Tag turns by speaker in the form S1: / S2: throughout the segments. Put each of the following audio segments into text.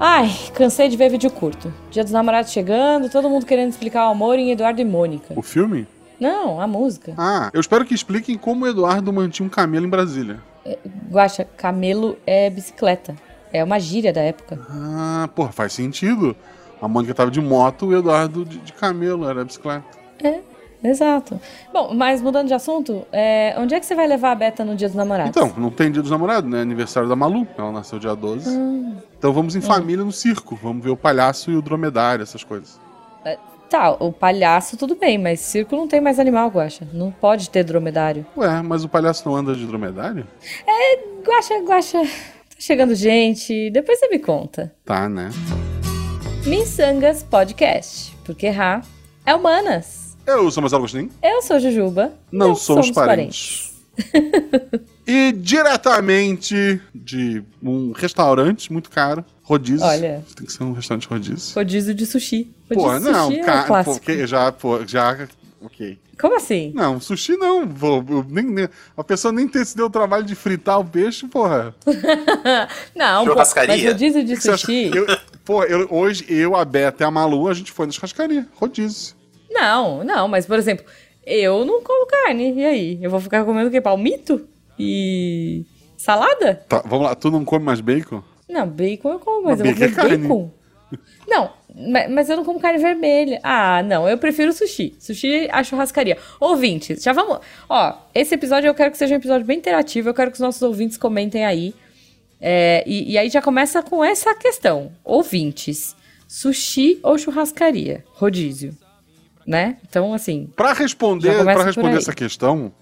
S1: Ai, cansei de ver vídeo curto. Dia dos namorados chegando, todo mundo querendo explicar o amor em Eduardo e Mônica.
S2: O filme?
S1: Não, a música.
S2: Ah, eu espero que expliquem como o Eduardo mantinha um camelo em Brasília.
S1: Guaxa, camelo é bicicleta. É uma gíria da época.
S2: Ah, porra, faz sentido. A Mônica tava de moto, o Eduardo de, de camelo, era bicicleta.
S1: É, exato. Bom, mas mudando de assunto, é, onde é que você vai levar a Beta no dia dos namorados?
S2: Então, não tem dia dos namorados, né? Aniversário da Malu, ela nasceu dia 12. Então vamos em família no circo, vamos ver o palhaço e o dromedário, essas coisas.
S1: Tá, o palhaço tudo bem, mas circo não tem mais animal, Guaxa. Não pode ter dromedário.
S2: Ué, mas o palhaço não anda de dromedário?
S1: Guaxa, Guaxa, tá chegando gente, depois você me conta.
S2: Tá, né?
S1: Missangas Podcast, porque Ra é humanas.
S2: Eu sou Marcelo Agostinho.
S1: Eu sou Jujuba.
S2: Não
S1: Não
S2: somos, parentes. e diretamente de um restaurante muito caro, rodízio.
S1: Olha.
S2: Tem que ser um restaurante rodízio.
S1: Rodízio de sushi. Rodízio
S2: Pô,
S1: de
S2: não,
S1: sushi é um
S2: cara,
S1: clássico.
S2: porque já, pô, já, ok.
S1: Como assim?
S2: Não, sushi não, pô, eu nem, nem- a pessoa nem ter se deu o trabalho de fritar o peixe, porra.
S1: Não, pô,
S3: Churrascaria.
S1: mas rodízio de sushi...
S2: Eu, pô, eu- hoje eu, a Beta e a Malu, a gente foi na churrascaria, rodízio.
S1: Não, não, mas por exemplo, eu não como carne. E aí? Eu vou ficar comendo o quê? Palmito? E. salada?
S2: Tá, vamos lá, tu não come mais bacon?
S1: Não, bacon eu como, mas
S2: Mas
S1: eu
S2: bacon é
S1: comer
S2: carne.
S1: bacon. Não, ma- mas eu não como carne vermelha. Ah, não, eu prefiro sushi. Sushi a churrascaria. Ouvintes, já vamos. Ó, esse episódio eu quero que seja um episódio bem interativo. Eu quero que os nossos ouvintes comentem aí. É, e, e aí já começa com essa questão. Ouvintes, sushi ou churrascaria? Rodízio. Né? Então, assim.
S2: Pra responder,
S1: por
S2: responder.
S1: Hum.
S2: essa questão,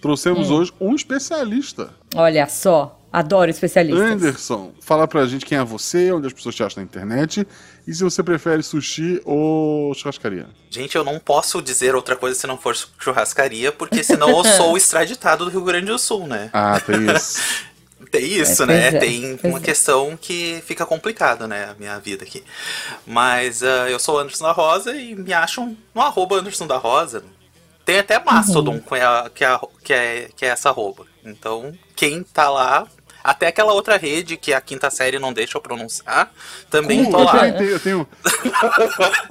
S2: trouxemos hoje um especialista.
S1: Olha só, adoro especialistas.
S2: Anderson, fala pra gente quem é você, onde as pessoas te acham na internet e se você prefere sushi ou churrascaria.
S3: Gente, eu não posso dizer outra coisa se não for churrascaria, porque senão eu sou extraditado do Rio Grande do Sul, né?
S2: Ah, tem isso.
S3: Tem isso,
S1: É,
S3: né?
S1: é,
S3: Tem uma
S1: é.
S3: questão que fica complicada, né? A minha vida aqui. Mas ah, eu sou Anderson da Rosa e me acham no arroba Anderson da Rosa. Tem até Mastodon,
S1: Uhum.
S3: que, é, que, é, que, é, que é essa arroba. Então, quem tá lá. Até aquela outra rede que a quinta série não deixa eu pronunciar, também tô
S2: eu,
S3: lá.
S2: tenho, eu tenho.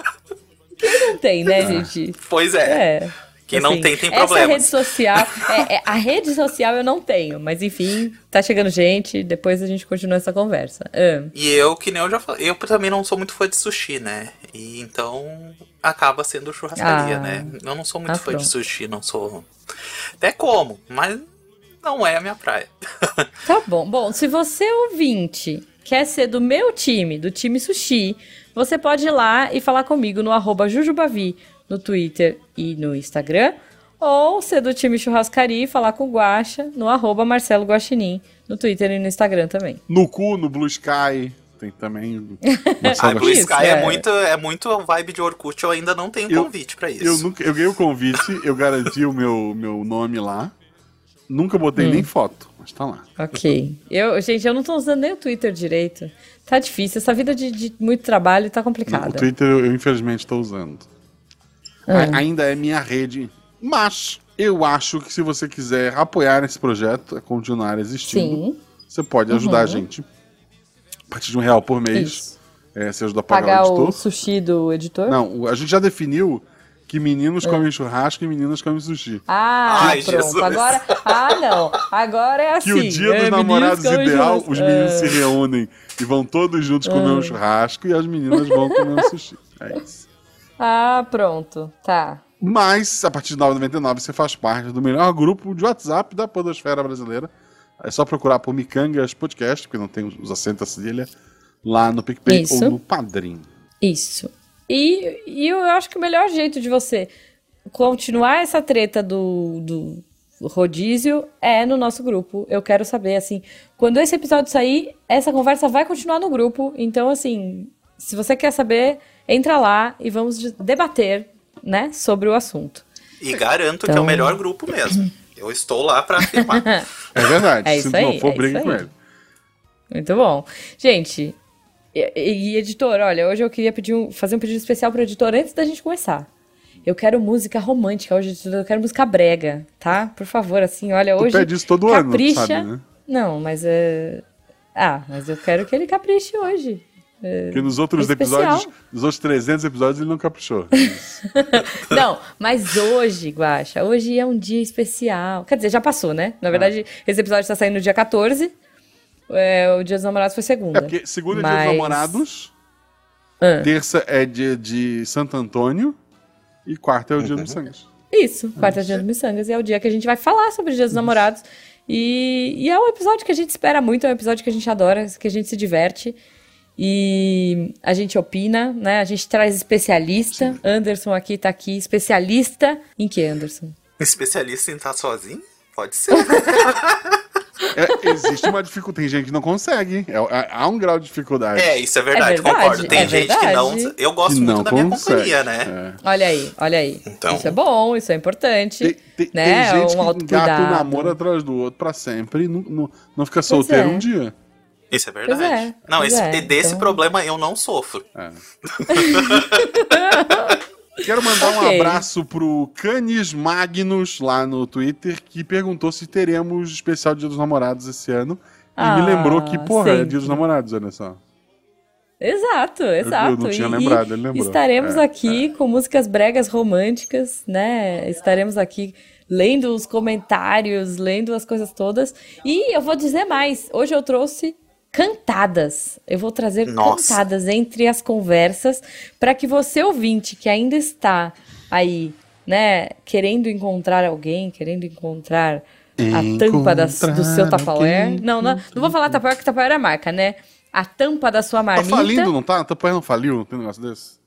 S1: Não tem, né, gente?
S3: Pois é.
S1: É.
S3: Quem não
S1: assim,
S3: tem, tem
S1: Essa
S3: problemas.
S1: rede social, é, é, a rede social eu não tenho, mas enfim, tá chegando gente, depois a gente continua essa conversa. Ah,
S3: E eu, que nem eu já falei, eu também não sou muito fã de sushi, né? E então acaba sendo churrascaria,
S1: Ah.
S3: né? Eu não sou muito
S1: Ah,
S3: fã de
S1: pronto.
S3: sushi, não sou. Até como, mas não é a minha praia.
S1: Tá bom. Bom, se você ouvinte quer ser do meu time, do time sushi, você pode ir lá e falar comigo no arroba Jujubavi, no Twitter e no Instagram. Ou ser do time churrascaria e falar com o Guaxa no arroba Marcelo Guaxinim, no Twitter e no Instagram também.
S2: No cu, no Blue Sky. Tem também. o
S3: Ah,
S2: Marcelo
S3: Blue
S1: Isso,
S3: Sky é.
S1: é.
S3: muito é muito vibe de Orkut, eu ainda não tenho
S2: Eu-
S3: convite pra isso.
S2: Eu, nunca, eu ganhei o convite, eu garanti o meu, meu nome lá. Nunca botei nem foto, mas tá lá.
S1: Ok. Eu, gente, eu não tô usando nem o Twitter direito. Tá difícil. Essa vida de, de muito trabalho tá
S2: O
S1: complicada.
S2: Twitter eu, eu, infelizmente estou usando. A- ainda é minha rede. Mas eu acho que se você quiser apoiar esse projeto, é continuar existindo,
S1: Sim.
S2: você pode ajudar a gente. A partir de um real por mês.
S1: Isso.
S2: É, você ajuda a pagar
S1: Pagar
S2: o
S1: o
S2: editor.
S1: sushi do editor?
S2: Não, o- a gente já definiu que meninos comem churrasco e meninas comem sushi.
S1: Ah,
S3: Ai,
S1: pronto.
S3: Jesus.
S1: Agora. Ah, não. Agora é assim.
S2: Que o dia
S1: é,
S2: dos namorados ideal, os meninos
S1: É.
S2: se reúnem e vão todos juntos comer um churrasco e as meninas vão comer um sushi. É isso.
S1: Ah, pronto. Tá.
S2: Mas, a partir de 9,99 você faz parte do melhor grupo de WhatsApp da podosfera brasileira. É só procurar por Micangas Podcast, porque não tem os acentos a cedilha, lá no PicPay
S1: Isso.
S2: ou no Padrim.
S1: Isso. E, e eu acho que o melhor jeito de você continuar essa treta do, do rodízio é no nosso grupo. Eu quero saber, assim, quando esse episódio sair, essa conversa vai continuar no grupo. Então, assim, se você quer saber, entra lá e vamos de- debater, né, sobre o assunto.
S3: E garanto que é
S1: Então-
S3: o melhor grupo mesmo. Eu estou lá pra afirmar.
S2: É verdade.
S1: É
S2: Se
S1: isso
S2: não
S1: aí,
S2: for,
S1: é
S2: briga com
S1: aí.
S2: ele.
S1: Muito bom. Gente, e, e, editor, olha, hoje eu queria pedir um- fazer um pedido especial pro editor antes da gente começar. Eu quero música romântica hoje, eu quero música brega, tá? Por favor, assim, olha,
S2: Tu
S1: hoje.
S2: pede isso todo ano,
S1: capricha.
S2: sabe, né?
S1: Não, mas é. Ah, mas eu quero que ele capriche hoje.
S2: Porque nos outros
S1: especial.
S2: episódios, nos outros 300 episódios, ele não caprichou.
S1: Não, mas hoje, Guaxa, hoje é um dia especial. Quer dizer, já passou, né? Na verdade, esse episódio tá saindo no dia 14. É, o Dia dos Namorados foi segunda.
S2: É porque segunda é dia dos
S1: Mas-
S2: namorados,
S1: Ah,
S2: terça é dia de Santo Antônio e quarta é o dia dos sangues.
S1: isso, quarta é dia dos miçangas. E é o dia que a gente vai falar sobre o Dia dos Namorados. E, e é um episódio que a gente espera muito, é um episódio que a gente adora, que a gente se diverte. E a gente opina, né? A gente traz especialista. Anderson aqui tá aqui, especialista em que, Anderson?
S3: Especialista em estar sozinho? Pode ser.
S2: É, existe uma dificuldade, tem gente que não consegue. É- é- há um grau de dificuldade.
S3: É, isso é verdade,
S1: É verdade,
S3: concordo. Tem
S1: é
S3: gente que não.
S1: verdade.
S3: Eu gosto
S2: que
S3: muito
S2: não
S3: da minha
S2: consegue.
S3: companhia, né?
S2: É.
S1: Olha aí, olha aí.
S3: Então-
S1: Isso é bom, isso é importante.
S2: Tem, tem-
S1: né?
S2: tem gente
S1: um
S2: que engata o namoro atrás do outro pra sempre e não, não, não fica solteiro
S1: é.
S2: um dia.
S3: Isso é verdade.
S1: É,
S3: não, esse,
S1: é,
S3: desse
S1: então-
S3: problema eu não sofro.
S2: É. Quero mandar um
S1: Ok.
S2: abraço pro Canis Magnus lá no Twitter, que perguntou se teremos especial Dia dos Namorados esse ano. E
S1: Ah,
S2: me lembrou que, porra, é
S1: sempre.
S2: Dia dos Namorados, olha só.
S1: Exato, exato.
S2: eu não tinha
S1: E-
S2: lembrado, ele lembrou.
S1: Estaremos
S2: É,
S1: aqui com músicas bregas românticas, né? Estaremos aqui lendo os comentários, lendo as coisas todas. E eu vou dizer mais. Hoje eu trouxe cantadas. Eu vou trazer
S3: Nossa.
S1: cantadas entre as conversas para que você ouvinte que ainda está aí, né, querendo encontrar alguém, querendo encontrar a tampa da- do seu
S2: alguém.
S1: Não, não, não vou falar Tupperware, porque Tupperware é marca, né? A tampa da sua
S2: Tá
S1: marmita.
S2: falindo, não tá? A Tapoé não faliu? Não tem um negócio desse?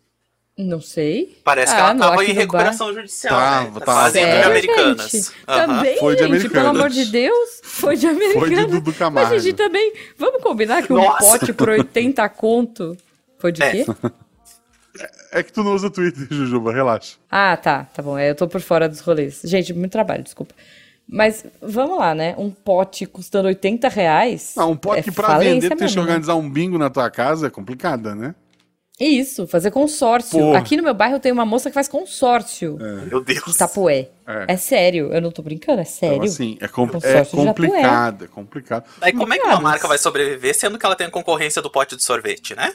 S1: Não sei.
S3: Parece que
S1: Ah,
S3: ela
S1: não,
S3: tava em recuperação judicial, né?
S2: Tava,
S3: Tá
S2: tava.
S3: fazendo de
S1: Sério,
S3: Americanas.
S1: gente?
S3: Aham.
S1: Também,
S2: Foi de
S1: gente, pelo
S2: Americanas.
S1: amor de Deus. Foi de Americanas.
S2: Foi de Dudu Camargo.
S1: Mas, gente, também, vamos combinar que um
S3: Nossa.
S1: pote por 80 conto... Foi de
S3: É.
S1: quê?
S2: É que tu não usa Twitter, Jujuba, relaxa.
S1: Ah, tá, tá bom. É, eu tô por fora dos rolês. Gente, muito trabalho, desculpa. Mas vamos lá, né? Um pote custando 80 reais.
S2: Não, um pote
S1: é
S2: que pra vender, tu tem que
S1: né?
S2: organizar um bingo na tua casa é complicada, né?
S1: Isso, fazer consórcio.
S2: Porra.
S1: Aqui no meu bairro tem uma moça que faz consórcio
S3: Meu Deus.
S1: de Tapué.
S2: É.
S1: É. sério, eu não tô brincando, é sério.
S2: Então, assim, é, com-
S1: Consórcio
S2: é complicado, é complicado.
S3: Aí como é que uma marca vai sobreviver sendo que ela tem a concorrência do pote de sorvete, né?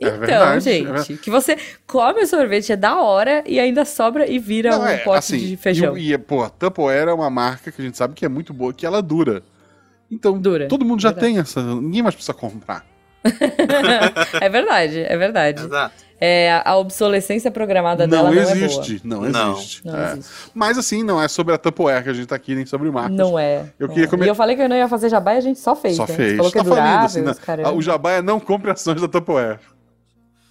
S2: É
S1: Então,
S2: verdade, é
S1: gente,
S2: verdade.
S1: que você come o sorvete é da hora e ainda sobra e vira
S2: Não,
S1: um
S2: é,
S1: pote
S2: assim,
S1: de feijão.
S2: E, e pô, a Tupperware é uma marca que a gente sabe que é muito boa, que ela dura. Então,
S1: Dura,
S2: todo mundo já
S1: verdade.
S2: tem essa. Ninguém mais precisa comprar.
S1: é verdade, é verdade.
S3: Exato.
S1: É, a obsolescência programada dela
S2: Não
S1: não
S2: existe,
S1: é
S2: não
S3: Não.
S2: existe.
S1: Não
S2: É.
S1: existe.
S2: Mas assim, não é sobre a Tupperware que a gente tá aqui, nem sobre marcas.
S1: Não é.
S2: Eu
S1: não
S2: queria
S1: é.
S2: comer-
S1: E eu falei que eu não ia fazer jabá e a gente só fez.
S2: Só
S1: né?
S2: Fez.
S1: falou que é
S2: tá falindo,
S1: durável,
S2: assim, né?
S1: os caramba.
S2: O jabá é não compre ações da Tupperware.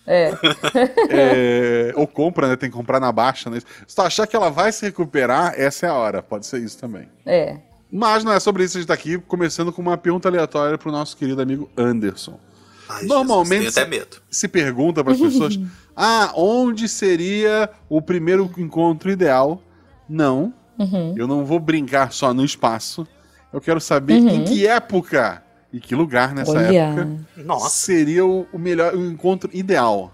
S1: É.
S2: É, ou compra, né? Tem que comprar na baixa. Né? Se tu achar que ela vai se recuperar, essa é a hora. Pode ser isso também.
S1: É.
S2: Mas não é sobre isso que a gente tá aqui, começando com uma pergunta aleatória pro nosso querido amigo Anderson.
S3: Ai,
S2: Normalmente-
S3: Jesus, tenho até medo.
S2: Se pergunta para as pessoas: ah, onde seria o primeiro encontro ideal? Não,
S1: Uhum.
S2: eu não vou brincar só no espaço. Eu quero saber
S1: Uhum.
S2: em que época e que lugar nessa
S1: Olha.
S2: época
S3: Nossa,
S2: seria o, o melhor o encontro ideal.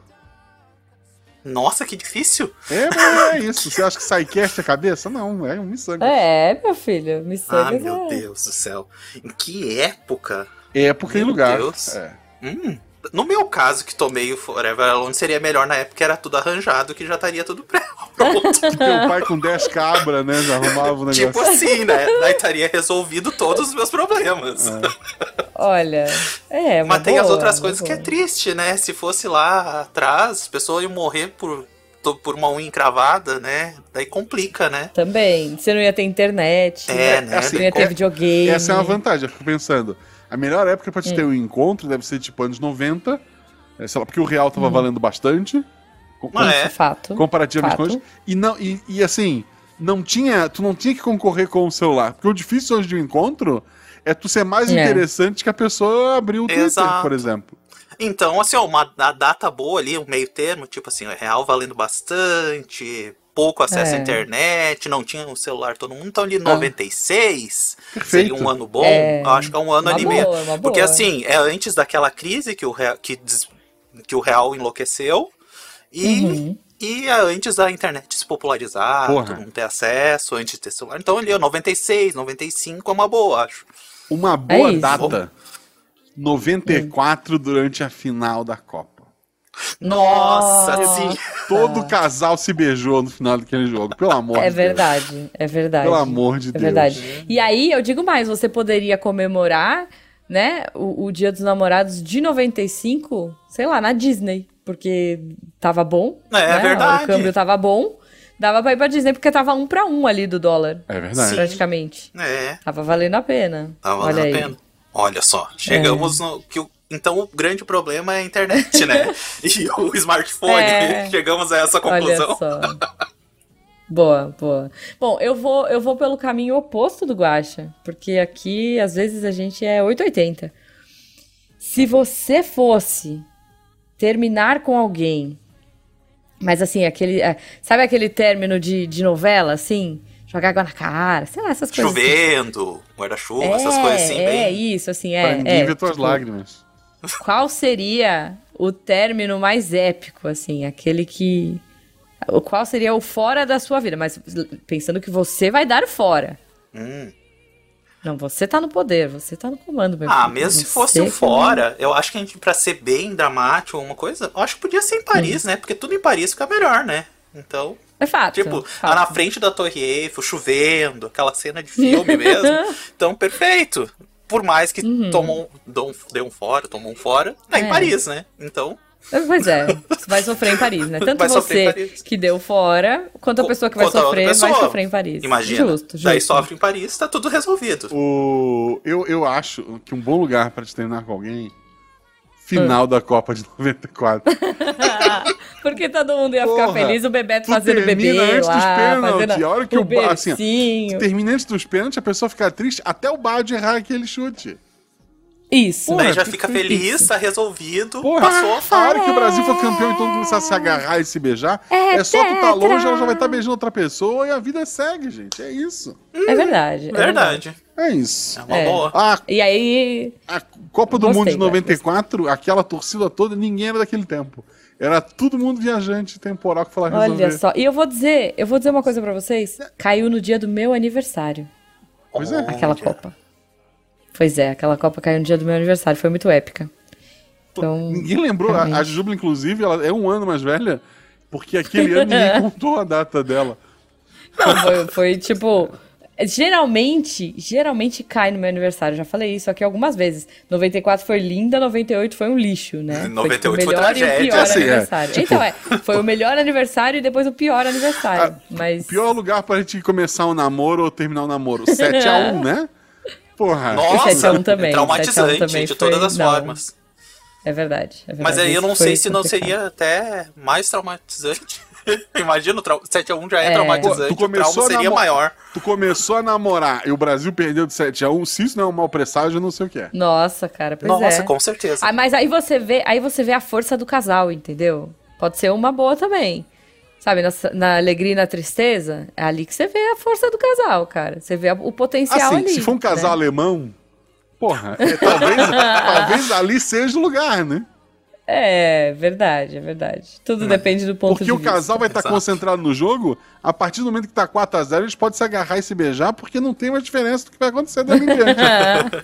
S3: nossa, que difícil.
S2: É, mas é isso. Você acha que SciCast é cabeça? Não, é um miçanga.
S1: É, meu filho.
S3: Ah,
S1: Missangas
S3: meu
S1: é...
S3: Deus do céu. Em que época?
S2: Época e
S3: Meu
S2: lugar.
S3: Deus.
S2: É.
S3: Hum, no meu caso, que tomei o Forever Alone, seria melhor na época que era tudo arranjado, que já estaria tudo pronto.
S2: Teu pai com 10 cabras, né? Já arrumava o negócio.
S3: tipo assim, né? Daí estaria resolvido todos os meus problemas.
S1: Olha, é uma
S3: Mas tem as
S1: boa,
S3: outras coisas que é
S1: boa.
S3: triste, né? Se fosse lá atrás, as pessoas iam morrer por, por uma unha encravada, né? Daí complica, né?
S1: Também. Você não ia ter internet.
S3: É, né?
S2: assim,
S1: Não ia ter
S2: é-
S1: videogame.
S2: Essa é uma vantagem, eu fico pensando. A melhor época pra te ter um encontro deve ser tipo anos 90, é, sei lá, porque o real tava valendo bastante. com-
S3: Ah, é.
S1: Isso, fato.
S2: comparativamente com hoje. E, não, e, e assim, não tinha. Tu não tinha que concorrer com o celular. Porque o difícil hoje de um encontro é tu ser mais
S1: É.
S2: interessante que a pessoa abrir o Twitter,
S3: Exato.
S2: por exemplo.
S3: Então, assim, ó, uma a data boa ali, um meio termo, tipo assim, o real valendo bastante, pouco acesso
S1: É.
S3: à internet, não tinha um celular todo mundo, então ali 96
S2: Perfeito.
S3: seria um ano bom.
S1: É.
S3: Eu acho que é um ano
S1: Uma
S3: ali
S1: boa, uma
S3: Porque assim, é antes daquela crise que o real, que, que o real enlouqueceu e.
S1: Uhum.
S3: E é antes da internet se popularizar,
S2: Porra.
S3: todo mundo ter acesso, antes de ter celular. Então ali, ó, 96, 95 é uma boa, acho.
S2: Uma boa
S1: isso.
S2: data. 94 durante a final da Copa.
S3: Nossa, sim.
S2: Todo casal se beijou no final daquele jogo, pelo amor
S1: É
S2: de Deus.
S1: verdade, é verdade.
S2: Pelo amor de
S1: É
S2: Deus.
S1: verdade. E aí, eu digo mais, você poderia comemorar, né, o, o Dia dos Namorados de 95, sei lá, na Disney, porque tava bom.
S3: É, é
S1: né,
S3: verdade.
S1: O câmbio tava bom. Dava pra ir pra Disney porque tava um pra um ali do dólar,
S2: É verdade.
S3: Sim.
S1: praticamente.
S3: É,
S1: Tava valendo a pena. Olha
S3: valendo a
S1: aí.
S3: pena. Olha só, chegamos no. Que o, então o grande problema é a internet, né? e o smartphone.
S1: É.
S3: Chegamos a essa
S1: Olha
S3: conclusão.
S1: só. Boa, boa. Bom, eu vou, eu vou pelo caminho oposto do Guaxa, porque aqui às vezes a gente é 880. Se você fosse terminar com alguém, mas assim, aquele. é, sabe aquele término de, de novela, assim? Jogar água na cara, sei lá, essas coisas. assim.
S3: Chovendo, guarda-chuva,
S1: É,
S3: essas coisas assim,
S1: é
S3: bem.
S1: isso, assim,
S2: Pra
S1: é.
S2: ninguém
S1: é,
S2: ver tuas
S1: tipo,
S2: lágrimas.
S1: Qual seria o término mais épico, assim? Aquele que. O qual seria o fora da sua vida? Mas pensando que você vai dar o fora.
S3: Hum.
S1: Não, você tá no poder, você tá no comando, meu
S3: Ah,
S1: filho.
S3: mesmo se fosse um
S1: que-
S3: fora, eu acho que a gente, pra ser bem dramático, uma coisa, eu acho que podia ser em Paris, né? Porque tudo em Paris fica melhor, né? Então,
S1: É fato.
S3: tipo,
S1: fato.
S3: lá na frente da Torre Eiffel, chovendo, aquela cena de filme mesmo. Então, perfeito. Por mais que tomou, um- deu um- deu um fora, tomou um fora, tá
S1: Uhum. É.
S3: em Paris, né? Então,
S1: Pois é, você vai sofrer em Paris, né? Tanto você que deu fora, quanto a pessoa que vai
S3: outra
S1: sofrer vai sofrer em Paris.
S3: Imagina.
S1: Justo, justo.
S3: Daí sofre em Paris, tá tudo resolvido.
S2: O... Eu, eu acho que um bom lugar pra te terminar com alguém. Final da Copa de 94.
S1: Porque todo mundo ia ficar
S2: Porra,
S1: feliz, o Bebeto fazendo bebê
S2: antes
S1: lá,
S2: dos pênaltis, a hora que o ba- assim. Termina antes dos pênaltis, a pessoa fica triste até o Bad errar aquele chute.
S1: Isso.
S2: Porra,
S3: Daí já fica feliz, tá resolvido,
S2: Porra,
S3: passou.
S2: a hora que o Brasil for campeão e todo mundo começar a se agarrar e se beijar, é, só tu tá longe, ela já vai estar beijando outra pessoa e a vida segue, gente. É isso.
S1: É verdade. é
S3: Verdade.
S2: É isso.
S3: É uma
S1: É.
S3: boa.
S2: A,
S1: E aí,
S2: a Copa do
S1: Gostei,
S2: Mundo de
S1: vai,
S2: 94, aquela torcida toda, ninguém era daquele tempo. Era todo mundo viajante temporal que falava resolver.
S1: olha só. E eu vou dizer, eu vou dizer uma coisa pra vocês. Caiu no dia do meu aniversário,
S2: Pois é.
S1: aquela Copa. Pois é, aquela Copa caiu no dia do meu aniversário, foi muito épica. Então,
S2: Ninguém lembrou. A, a. Jujuba, inclusive, ela é um ano mais velha, porque aquele ano ninguém contou a data dela.
S1: Não, foi, foi tipo. Geralmente, geralmente cai no meu aniversário. Já falei isso aqui algumas vezes. 94 foi linda, 98 foi um lixo, né? Foi,
S3: 98
S1: tipo, o
S3: foi
S1: melhor e o
S3: tragédia.
S1: pior
S2: Assim, é,
S1: aniversário.
S2: tipo-
S1: Então, é. Foi o melhor aniversário e depois o pior aniversário. Mas.
S2: O pior lugar pra gente começar um namoro ou terminar um namoro. 7x1, né? Porra.
S3: Nossa,
S1: 7 a 1 também,
S3: traumatizante
S1: 7 a 1 também
S3: de
S1: foi-
S3: todas as
S1: não.
S3: formas.
S1: É verdade, é verdade.
S3: Mas aí eu não
S1: foi
S3: sei se não seria até mais traumatizante. Imagina, o trau- 7x1 já é,
S1: É.
S3: traumatizante,
S2: Pô, tu
S3: o trauma
S2: começou a
S3: seria maior.
S2: Tu começou a namorar e o Brasil perdeu de 7x1. Se isso não é um mau presságio, eu não sei o que é.
S1: Nossa, cara, pois
S3: Nossa,
S1: é.
S3: com certeza.
S1: Ah, mas aí você vê, aí você vê a força do casal, entendeu? Pode ser uma boa também. Sabe, na, na alegria e na tristeza, é ali que você vê a força do casal, cara. Você vê o potencial
S2: Assim,
S1: ali.
S2: se for um casal
S1: né?
S2: alemão, porra, é, talvez, talvez ali seja o lugar, né?
S1: É, verdade, é verdade. Tudo depende do ponto
S2: Porque
S1: de
S2: o
S1: vista.
S2: casal vai estar
S3: Exato.
S2: concentrado no jogo, a partir do momento que tá 4x0, eles podem se agarrar e se beijar, porque não tem mais diferença do que vai acontecer dali em diante.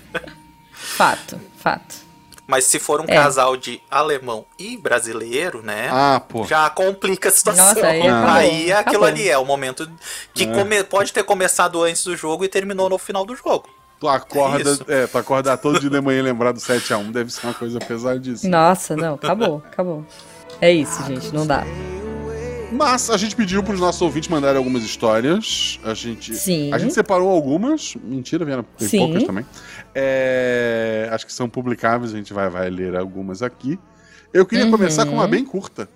S1: Fato, fato.
S3: Mas se for um
S1: É.
S3: casal de alemão e brasileiro, né?
S2: Ah, pô.
S3: Já complica a situação.
S1: Nossa, aí
S2: acabou,
S3: Aí é aquilo
S1: acabou.
S3: ali, é o momento que come- pode ter começado antes do jogo e terminou no final do jogo.
S2: Tu acorda,
S3: isso.
S2: é, tu acordar todo dia de manhã e lembrar do 7x1 deve ser uma coisa pesadíssima.
S1: Nossa, não, acabou, acabou. É isso, gente, não dá.
S2: Mas a gente pediu pros nossos ouvintes mandarem algumas histórias. A gente,
S1: Sim.
S2: a gente separou algumas. Mentira, vieram poucas também. É, acho que são publicáveis, a gente vai, vai ler algumas aqui. Eu queria
S1: Uhum.
S2: começar com uma bem curta,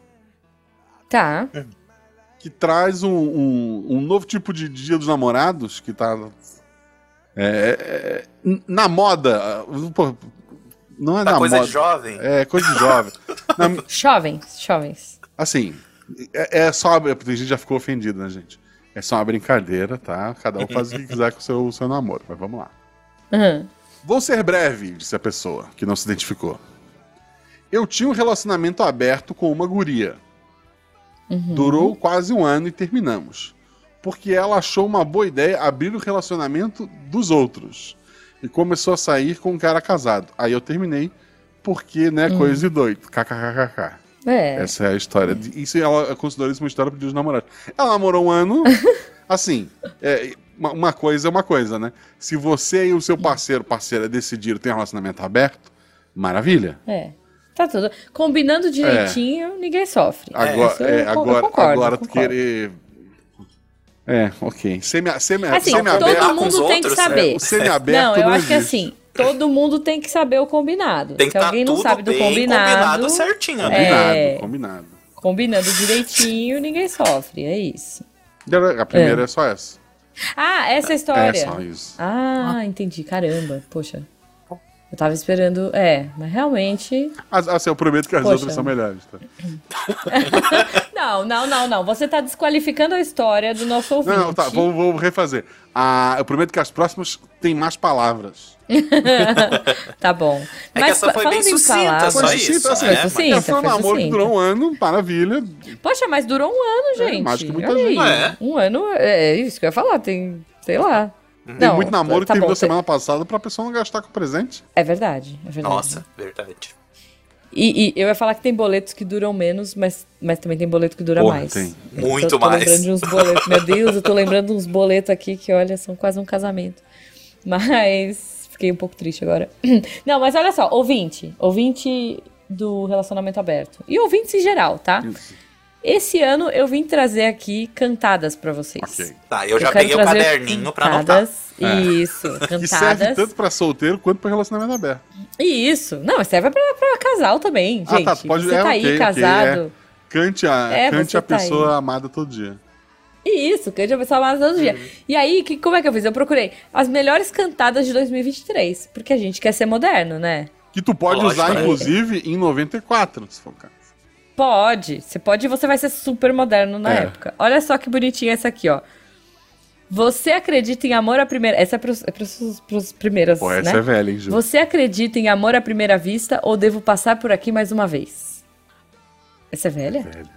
S1: Tá.
S2: que traz um, um- um novo tipo de Dia dos Namorados, que tá. é, é, na moda. pô, não é
S3: Da
S2: na
S3: coisa
S2: moda.
S3: de jovem.
S2: É coisa de jovem. Na-
S1: Jovens, jovens.
S2: Assim, é, é só. Tem gente já ficou ofendido, né, gente? É só uma brincadeira, tá? Cada um faz o que quiser com o seu, o seu namoro, mas vamos lá.
S1: Uhum.
S2: Vou ser breve, disse a pessoa, que não se identificou. Eu tinha um relacionamento aberto com uma guria. Durou quase um ano e terminamos. Porque ela achou uma boa ideia abrir o relacionamento dos outros. e começou a sair com um cara casado. Aí eu terminei porque, né, coisa de doido. KKKKK.
S1: É.
S2: Essa é a história. Isso ela considerou isso uma história dia dos namorados. Ela namorou um ano. assim, é, uma, uma coisa é uma coisa, né? Se você e o seu parceiro, parceira, decidiram ter um relacionamento aberto, maravilha.
S1: É. Tá tudo. Combinando direitinho, ninguém sofre.
S2: Agora,
S1: eu
S2: é,
S1: co- eu
S2: agora,
S1: concordo,
S2: agora
S1: eu
S2: tu querer. É, ok. Semi, semi,
S1: Assim,
S2: semi-aberto.
S1: todo
S3: com os
S1: mundo tem que
S3: outros,
S1: saber.
S2: Semi-aberto
S1: Não, eu
S2: não
S1: acho que assim, todo mundo tem que saber o combinado.
S3: Tem que
S1: Se
S3: estar
S1: alguém não
S3: tudo
S1: sabe do combinado,
S3: combinado certinho, né?
S2: Combinado,
S1: É.
S2: combinado.
S1: combinando direitinho, ninguém sofre. É isso.
S2: A primeira é, só essa.
S1: Ah, essa é a história.
S2: É só isso.
S1: Ah, entendi. Caramba, poxa. Eu tava esperando. É, mas realmente.
S2: Assim, eu prometo que as
S1: Poxa.
S2: outras são melhores. Tá?
S1: Não, não, não, não. Você tá desqualificando a história do nosso ouvinte.
S2: Não, tá, vou, vou refazer. Ah, eu prometo que as próximas têm mais palavras.
S1: Tá bom.
S3: É que essa foi bem
S1: em
S3: sucinta,
S1: palavras-
S3: só
S2: Foi
S3: isso,
S2: sucinta, assim,
S3: né?
S1: Foi sucinta,
S2: foi um
S1: foi
S2: namoro que durou um ano, maravilha.
S1: Poxa, mas durou um ano,
S2: É,
S1: gente.
S2: mais que muita gente.
S3: É.
S1: Um ano, é isso que eu ia falar. Tem, sei lá.
S2: Tem muito namoro
S1: tá
S2: que terminou
S1: te-
S2: semana passada pra pessoa não gastar com presente.
S1: É verdade, é verdade.
S3: Nossa, verdade.
S1: E, e eu ia falar que tem boletos que duram menos, mas, mas também tem boleto que dura
S2: Porra,
S1: mais.
S2: tem.
S3: Muito
S1: tô, tô
S3: mais.
S1: lembrando de uns boletos. Meu Deus, eu tô lembrando de uns boletos aqui que, olha, são quase um casamento. Mas fiquei um pouco triste agora. Não, mas olha só, ouvinte. Ouvinte do relacionamento aberto. E ouvintes em geral, tá? Esse ano eu vim trazer aqui cantadas pra vocês.
S2: Ok.
S3: Tá, eu já
S1: quero
S3: peguei o caderninho pra anotar.
S1: cantadas.
S2: É.
S1: Isso,
S2: Que serve
S1: cantadas.
S2: tanto pra solteiro quanto pra relacionamento aberto.
S1: Isso. Não, mas serve pra, pra casal também, gente.
S2: ah, tá. Pode
S1: Você
S2: é,
S1: tá
S2: ok,
S1: aí casado.
S2: é. Cante a,
S1: É,
S2: cante a
S1: tá
S2: pessoa
S1: aí.
S2: amada todo dia.
S1: Isso, que a pessoa dia.
S2: Uhum.
S1: E aí, que, como é que eu fiz? Eu procurei as melhores cantadas de 2023. Porque a gente quer ser moderno, né?
S2: Que tu pode
S3: Lógico,
S2: usar,
S3: né?
S2: inclusive, em 94, se for o caso.
S1: Pode. Você pode e você vai ser super moderno na
S2: É.
S1: época. Olha só que bonitinha essa aqui, ó. Você acredita em amor à primeira... Essa é pros, é pros, pros primeiras,
S2: Pô, essa
S1: né?
S2: é velha, hein, Ju?
S1: Você acredita em amor à primeira vista ou devo passar por aqui mais uma vez? Essa é velha?
S2: Velha.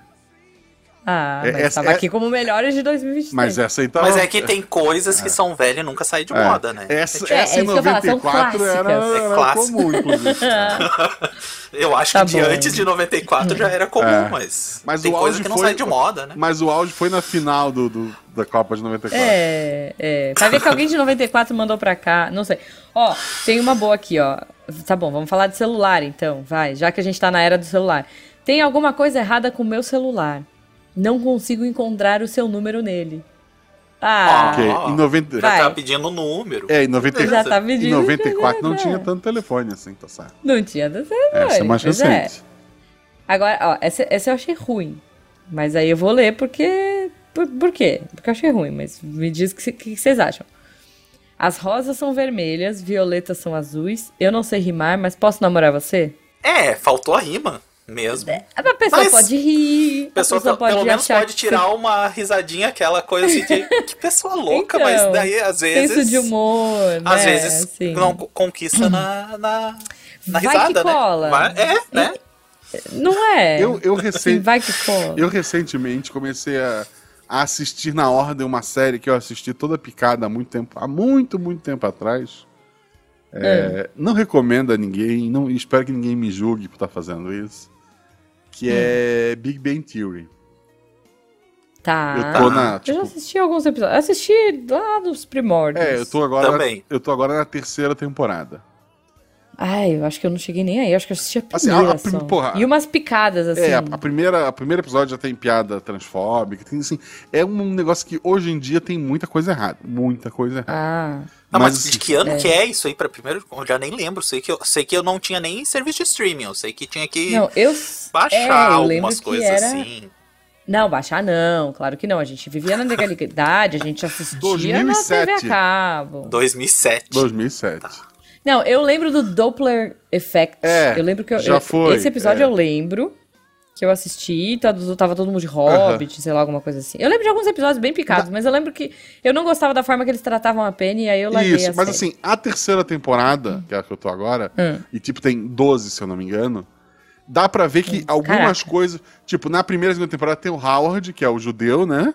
S1: Ah,
S2: É,
S1: mas
S2: essa-
S1: tava
S2: é-
S1: aqui como melhores de 2023.
S2: Mas essa aí tá.
S3: Mas é que tem coisas que são velhas e nunca saem de
S2: é.
S3: moda, né?
S2: Essa,
S1: É,
S2: essa
S1: é
S2: em
S1: isso que eu falo, são
S2: 94 era.
S3: É
S2: era
S3: clássico.
S2: comum, inclusive.
S3: Eu acho
S1: Tá
S3: que de antes de 94 já era comum,
S2: É.
S3: mas,
S2: Mas
S3: tem
S2: o
S3: coisa
S2: auge
S3: que não
S2: foi-
S3: sai de moda, né?
S2: Mas o auge foi na final do, do- da Copa de 94.
S1: É, é. Vai ver que alguém de 94 mandou pra cá, não sei. Ó, tem uma boa aqui, ó. Tá bom, vamos falar de celular então, vai, já que a gente tá na era do celular. Tem alguma coisa errada com o meu celular. Não consigo encontrar o seu número nele. Ah,
S2: Ok,
S3: Ó,
S2: em 90...
S3: Já tá pedindo o número.
S2: É, em, 90...
S1: já tá
S2: em
S1: pedindo.
S2: 94 não
S1: É.
S2: tinha tanto telefone assim, tá certo.
S1: Não tinha do celular.
S2: Essa é mais
S1: pois
S2: recente.
S1: Agora, ó, essa, essa eu achei ruim. Mas aí eu vou ler porque. Por, por quê? Porque eu achei ruim, mas me diz o que, que vocês acham. As rosas são vermelhas, violetas são azuis. Eu não sei rimar, mas posso namorar você?
S3: É, faltou a rima mesmo.
S1: A pessoa
S3: Mas
S1: pode rir,
S3: A pessoa,
S1: a pessoa pode
S3: pelo menos pode
S1: que
S3: tirar uma risadinha, aquela coisa assim de que pessoa louca,
S1: Então,
S3: mas daí às vezes.
S1: senso de humor, né?
S3: Às vezes
S1: assim.
S3: não co- conquista na, na, na
S1: Vai que
S3: risada, né?
S1: cola.
S3: Vai- é, né?
S1: Não é?
S2: Eu, eu,
S1: Assim,
S2: recen...
S1: vai que cola.
S2: eu recentemente comecei a, a assistir na ordem uma série que eu assisti toda picada há muito tempo, há muito, muito tempo atrás. É, Não recomendo a ninguém, não espero que ninguém me julgue por estar fazendo isso. Que é Big Bang Theory.
S1: Tá.
S2: Eu tô na.
S1: Eu
S2: Tipo,
S1: já assisti alguns episódios. Eu assisti lá dos primórdios.
S2: é, eu tô agora.
S3: Também.
S2: Eu tô agora na terceira temporada.
S1: Ai, eu acho que eu não cheguei nem aí. Eu acho que eu assisti a
S2: Assim,
S1: primeira
S2: a- a prim-
S1: só.
S2: porra,
S1: E umas picadas, assim.
S2: É, a, a primeira, a primeiro episódio já tem piada transfóbica, tem assim, é um negócio que hoje em dia tem muita coisa errada, muita coisa errada.
S1: Ah,
S3: Não, mas,
S2: assim,
S3: de que ano que é isso aí pra primeiro? Eu já nem lembro. Sei que eu, sei que eu não tinha nem serviço de streaming. Eu sei que tinha que
S1: não, eu...
S3: baixar
S1: é, eu
S3: algumas coisas
S1: era...
S3: assim.
S1: Não, baixar não, claro que não. A gente vivia na legalidade, a gente assistia na
S2: 2007.
S1: TV a cabo.
S3: 2007.
S2: 2007.
S1: Não, eu lembro do Doppler Effect.
S2: É,
S1: eu lembro que eu,
S2: já
S1: eu-
S2: foi,
S1: esse episódio
S2: é.
S1: eu lembro que eu assisti, tá- tava todo mundo de Hobbit, sei lá, alguma coisa assim. Eu lembro de alguns episódios bem picados, mas eu lembro que eu não gostava da forma que eles tratavam a Penny, e aí eu larguei
S2: Isso, mas
S1: série.
S2: assim, a terceira temporada, que é a que eu tô agora,
S1: Hum.
S2: e tipo tem 12, se eu não me engano, dá pra ver que algumas
S1: Caraca.
S2: coisas, tipo, na primeira e segunda temporada tem o Howard, que é o judeu, né?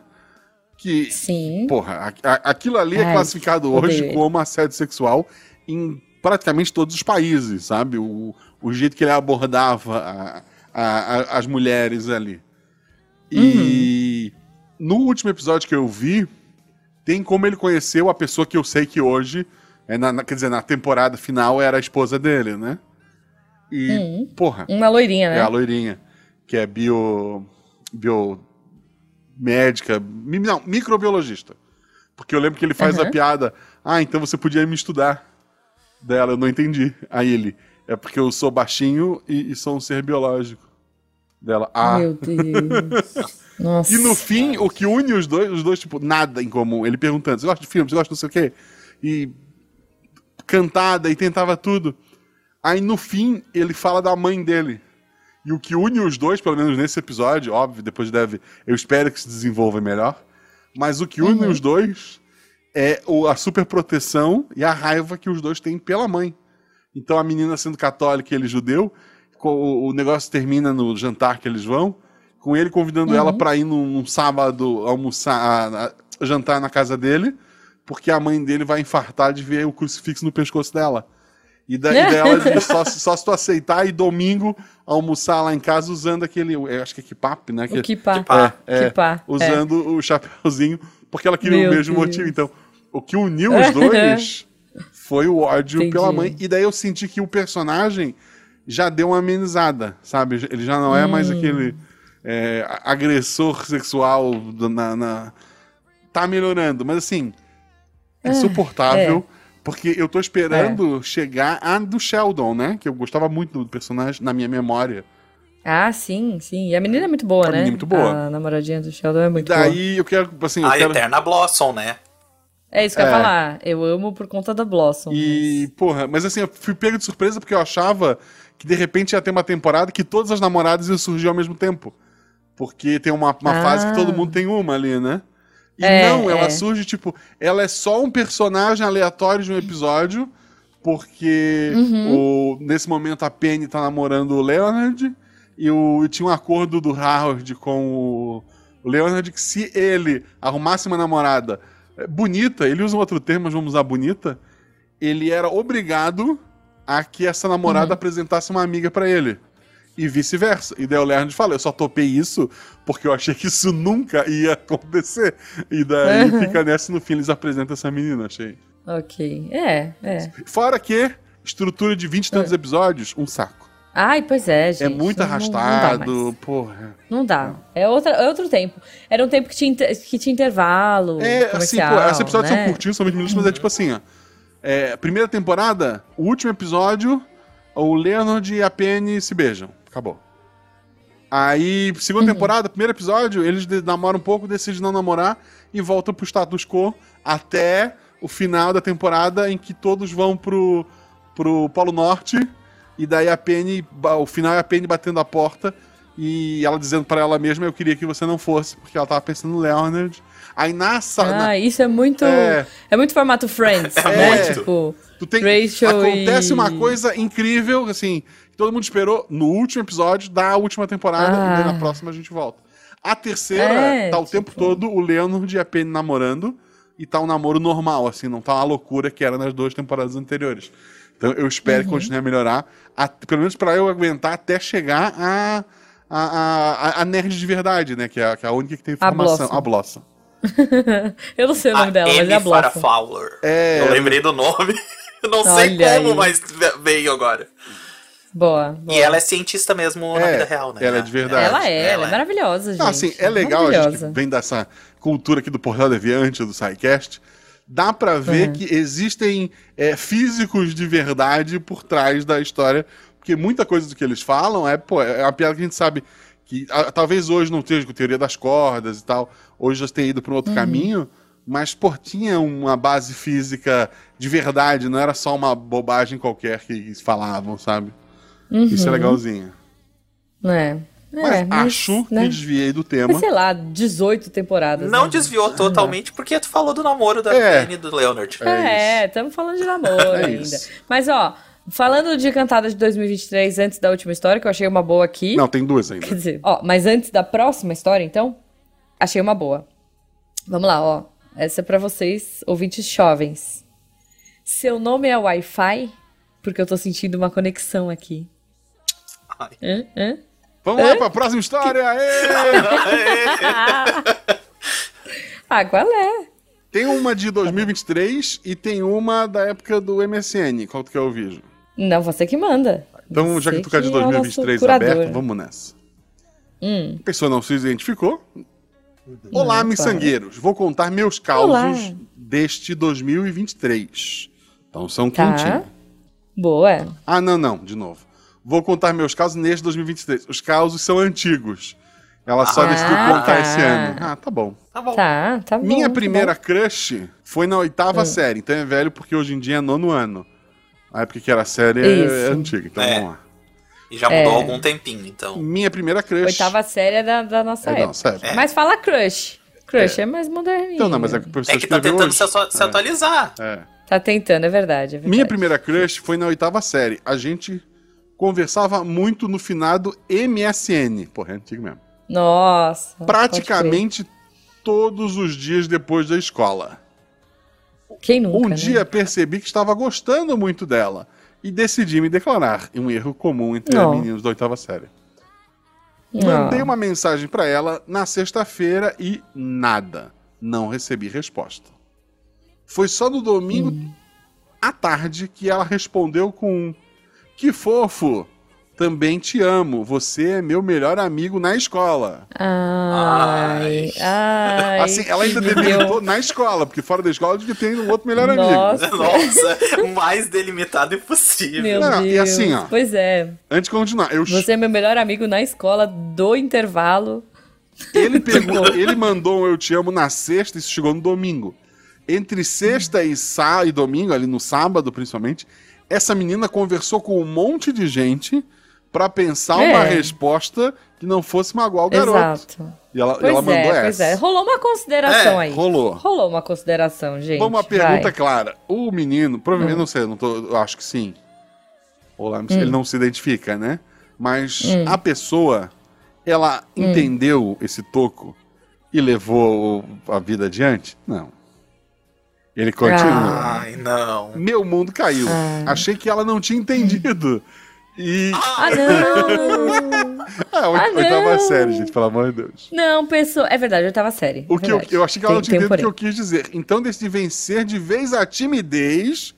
S2: Que,
S1: Sim.
S2: porra, a- a- aquilo ali é
S1: Ai,
S2: classificado
S1: odeio
S2: hoje como assédio sexual em praticamente todos os países, sabe? O, o jeito que ele abordava a, a, a, as mulheres ali. E uhum. no último episódio que eu vi, tem como ele conheceu a pessoa que eu sei que hoje, é na, na quer dizer, na temporada final era a esposa dele, né? E, uhum. porra.
S1: Uma loirinha, né?
S2: É a loirinha, que é bio. bio. médica. Não, microbiologista. Porque eu lembro que ele faz uhum. a piada. Ah, então você podia me estudar. Dela, eu não entendi. Aí ele. É porque eu sou baixinho e, e sou um ser biológico. Dela. Ah.
S1: Meu Deus. Nossa.
S2: E no fim, o que une os dois, os dois, tipo, nada em comum. Ele perguntando: você gosta de filme? Você gosta de não sei o quê? E. cantada e tentava tudo. Aí no fim, ele fala da mãe dele. E o que une os dois, pelo menos nesse episódio, óbvio, depois deve. Eu espero que se desenvolva melhor. Mas o que une uhum. os dois é a super proteção e a raiva que os dois têm pela mãe. Então a menina sendo católica e ele judeu, o, negócio termina no jantar que eles vão, com ele convidando uhum. ela para ir num, num, sábado almoçar, a, a, jantar na casa dele, porque a mãe dele vai infartar de ver o crucifixo no pescoço dela. E daí ela diz, só, só se tu aceitar e domingo almoçar lá em casa usando aquele, eu acho que é kipap, né?
S1: Que, o kipá.
S2: É, é, kipá. Usando é. o chapéuzinho, porque ela queria Meu o mesmo Deus. motivo. Então, o que uniu os dois foi o ódio Entendi. pela mãe. E daí eu senti que o personagem já deu uma amenizada, sabe? Ele já não é hum. mais aquele é, agressor sexual na, na, Tá melhorando, mas assim, é ah, suportável. É. Porque eu tô esperando é. chegar a do Sheldon, né? Que eu gostava muito do personagem na minha memória.
S1: Ah, sim, sim. E a menina é muito boa, a né?
S2: A menina é muito boa.
S1: A namoradinha do Sheldon é muito
S2: Daí
S1: boa.
S2: Daí eu quero, assim...
S3: Eu
S2: a quero...
S3: Eterna Blossom, né?
S1: É isso que eu ia é. falar. Eu amo por conta da Blossom.
S2: E, mas... porra, mas assim, eu fui pego de surpresa porque eu achava que de repente ia ter uma temporada que todas as namoradas iam surgir ao mesmo tempo. Porque tem uma, uma ah. fase que todo mundo tem uma ali, né? E é, não, ela é. surge, tipo, ela é só um personagem aleatório de um episódio, porque uhum. o, nesse momento a Penny tá namorando o Leonard, e, o, e tinha um acordo do Howard com o, o Leonard que se ele arrumasse uma namorada bonita, ele usa um outro termo, mas vamos usar bonita, ele era obrigado a que essa namorada uhum. apresentasse uma amiga para ele. E vice-versa. E daí o Leonard fala, eu só topei isso porque eu achei que isso nunca ia acontecer. E daí uhum. fica nessa no fim eles apresentam essa menina, achei.
S1: Ok. É, é.
S2: Fora que, estrutura de 20 e tantos é. episódios, um saco.
S1: Ai, pois é, gente.
S2: É muito arrastado, não, não porra.
S1: Não dá. É, outra, é outro tempo. Era um tempo que tinha, que tinha intervalo. É, assim, pô,
S2: esses episódios né? são curtinhos, são 20 minutos, mas é tipo assim, ó. É, primeira temporada, o último episódio, o Leonard e a Penny se beijam. Acabou. Aí, segunda uhum. temporada, primeiro episódio, eles namoram um pouco, decidem não namorar e voltam pro status quo até o final da temporada em que todos vão pro, pro Polo Norte e daí a Penny, o final é a Penny batendo a porta e ela dizendo para ela mesma: Eu queria que você não fosse, porque ela tava pensando no Leonard. Aí na
S1: sala. Ah, na... isso é muito. É... é muito formato Friends, é, né? É. Tipo.
S2: Tu tem, Rachel acontece e... uma coisa incrível, assim, que todo mundo esperou no último episódio da última temporada, ah. e na próxima a gente volta. A terceira, é, tá o tipo... tempo todo o Leonard e a Penny namorando, e tá um namoro normal, assim, não tá uma loucura que era nas duas temporadas anteriores. Então eu espero uhum. que continue a melhorar, a, pelo menos para eu aguentar até chegar a, a, a, a, nerd de verdade, né? Que é, que é a única que tem informação. A Blossom.
S1: eu não sei o nome a dela, Amy mas é a Blossom.
S3: Fowler. É... Eu lembrei do nome. não sei como, aí. mas veio agora.
S1: Boa, boa,
S3: E ela é cientista mesmo é, na vida real, né?
S2: Ela é de verdade.
S1: Ela é, ela, ela é maravilhosa, gente. Não,
S2: assim, é legal a gente vem dessa cultura aqui do Portal Deviante, do SciCast, dá para ver uhum. que existem é, físicos de verdade por trás da história, porque muita coisa do que eles falam é, pô, é uma piada que a gente sabe que a, talvez hoje não esteja com teoria das cordas e tal, hoje já tenha ido para um outro uhum. caminho, mas, pô, tinha uma base física de verdade, não era só uma bobagem qualquer que eles falavam, sabe? Uhum. Isso é legalzinho.
S1: É.
S2: Mas, é, mas acho né? que desviei do tema. Mas,
S1: sei lá, 18 temporadas.
S3: Não né? desviou totalmente, porque tu falou do namoro da é. Penny e do Leonard.
S1: É, estamos é, falando de namoro é ainda. Isso. Mas, ó, falando de cantadas de 2023, antes da última história, que eu achei uma boa aqui.
S2: Não, tem duas ainda.
S1: Quer dizer, ó, mas antes da próxima história, então, achei uma boa. Vamos lá, ó. Essa é pra vocês, ouvintes jovens. Seu nome é Wi-Fi? Porque eu tô sentindo uma conexão aqui.
S3: Ai.
S1: Hã? Hã?
S2: Vamos lá pra próxima história! Aê!
S1: Ah, qual é?
S2: Tem uma de 2023 e tem uma da época do MSN. Qual tu quer ouvir? Ju?
S1: Não, você que manda.
S2: Então, já
S1: Você
S2: que tu quer de
S1: é o nosso
S2: 2023
S1: curador.
S2: aberto, vamos nessa.
S1: Hum.
S2: A pessoa não se identificou. Olá,
S1: Não,
S2: miçangueiros. Vou contar meus causos
S1: Olá.
S2: deste 2023. Então são
S1: Tá.
S2: quentinhos.
S1: Boa.
S2: Ah, não, não, de novo. Vou contar meus causos neste 2023. Os causos são antigos. Ela só
S3: Ah,
S2: decidiu contar
S1: tá.
S2: esse ano. Ah, tá bom.
S3: Tá bom.
S1: Tá, tá bom.
S2: Minha
S1: tá
S2: primeira
S1: bom.
S2: crush foi na oitava
S1: Hum.
S2: série. Então é velho porque hoje em dia é nono ano. A época que era série é,
S1: Isso.
S2: é antiga. Então
S3: É.
S2: vamos lá.
S3: E já mudou
S1: É.
S3: há algum tempinho, então.
S2: Minha primeira crush.
S1: Oitava série é da, da nossa
S2: É,
S1: época. Mas fala crush. Crush é, mais moderninho.
S2: Então, não, mas é que o professor
S3: É que tá tentando
S2: hoje.
S3: se, se atualizar.
S2: É.
S1: Tá tentando, é verdade, é verdade.
S2: Minha primeira crush foi na oitava série. A gente conversava muito no finado MSN. Porra, é antigo mesmo.
S1: Nossa.
S2: Praticamente todos os dias depois da escola.
S1: Quem nunca,
S2: Um
S1: né?
S2: dia percebi que estava gostando muito dela e decidi me declarar. Um erro comum entre
S1: Não.
S2: meninos da oitava série.
S1: Não.
S2: Mandei uma mensagem pra ela na sexta-feira e nada. Não recebi resposta. Foi só no domingo
S1: Hum.
S2: à tarde que ela respondeu com um Que fofo! Também te amo. Você é meu melhor amigo na escola.
S1: Ai, ai.
S2: assim, ela ainda delimitou na escola, porque fora da escola devia ter um outro melhor amigo.
S1: Nossa.
S3: Nossa, o mais delimitado impossível.
S1: Meu
S2: Não,
S1: Deus.
S2: e assim, ó.
S1: Pois é.
S2: Antes de continuar, eu
S1: Você é meu melhor amigo na escola do intervalo.
S2: Ele, pegou, ele mandou um Eu Te Amo na sexta, isso chegou no domingo. Entre sexta e, sá, e domingo, ali no sábado principalmente, essa menina conversou com um monte de gente pra pensar
S1: É.
S2: uma resposta que não fosse magoar o garoto.
S1: Exato.
S2: E ela,
S1: Pois
S2: ela mandou
S1: é,
S2: essa.
S1: pois é. Rolou uma consideração
S3: É,
S1: aí.
S2: rolou.
S1: Rolou uma consideração, gente.
S2: Vamos uma pergunta
S1: vai.
S2: clara. O menino, provavelmente,
S1: Hum.
S2: não sei, eu não tô, acho que sim. Ou lá, não sei, ele não se identifica, né? Mas
S1: Hum.
S2: a pessoa, ela entendeu esse toco e levou a vida adiante? Não. Ele continua.
S3: Ai, não.
S2: Meu mundo caiu.
S1: Ah.
S2: Achei que ela não tinha entendido. E.
S1: Ah, não!
S2: Ah, oit-
S1: Ah, não.
S2: oitava série, gente, pelo amor de Deus.
S1: não, pessoa. É verdade, eu tava série.
S2: O que eu, eu achei que ela não tinha
S1: tem,
S2: entendido
S1: tem
S2: o que eu quis dizer. Então decidi vencer de vez a timidez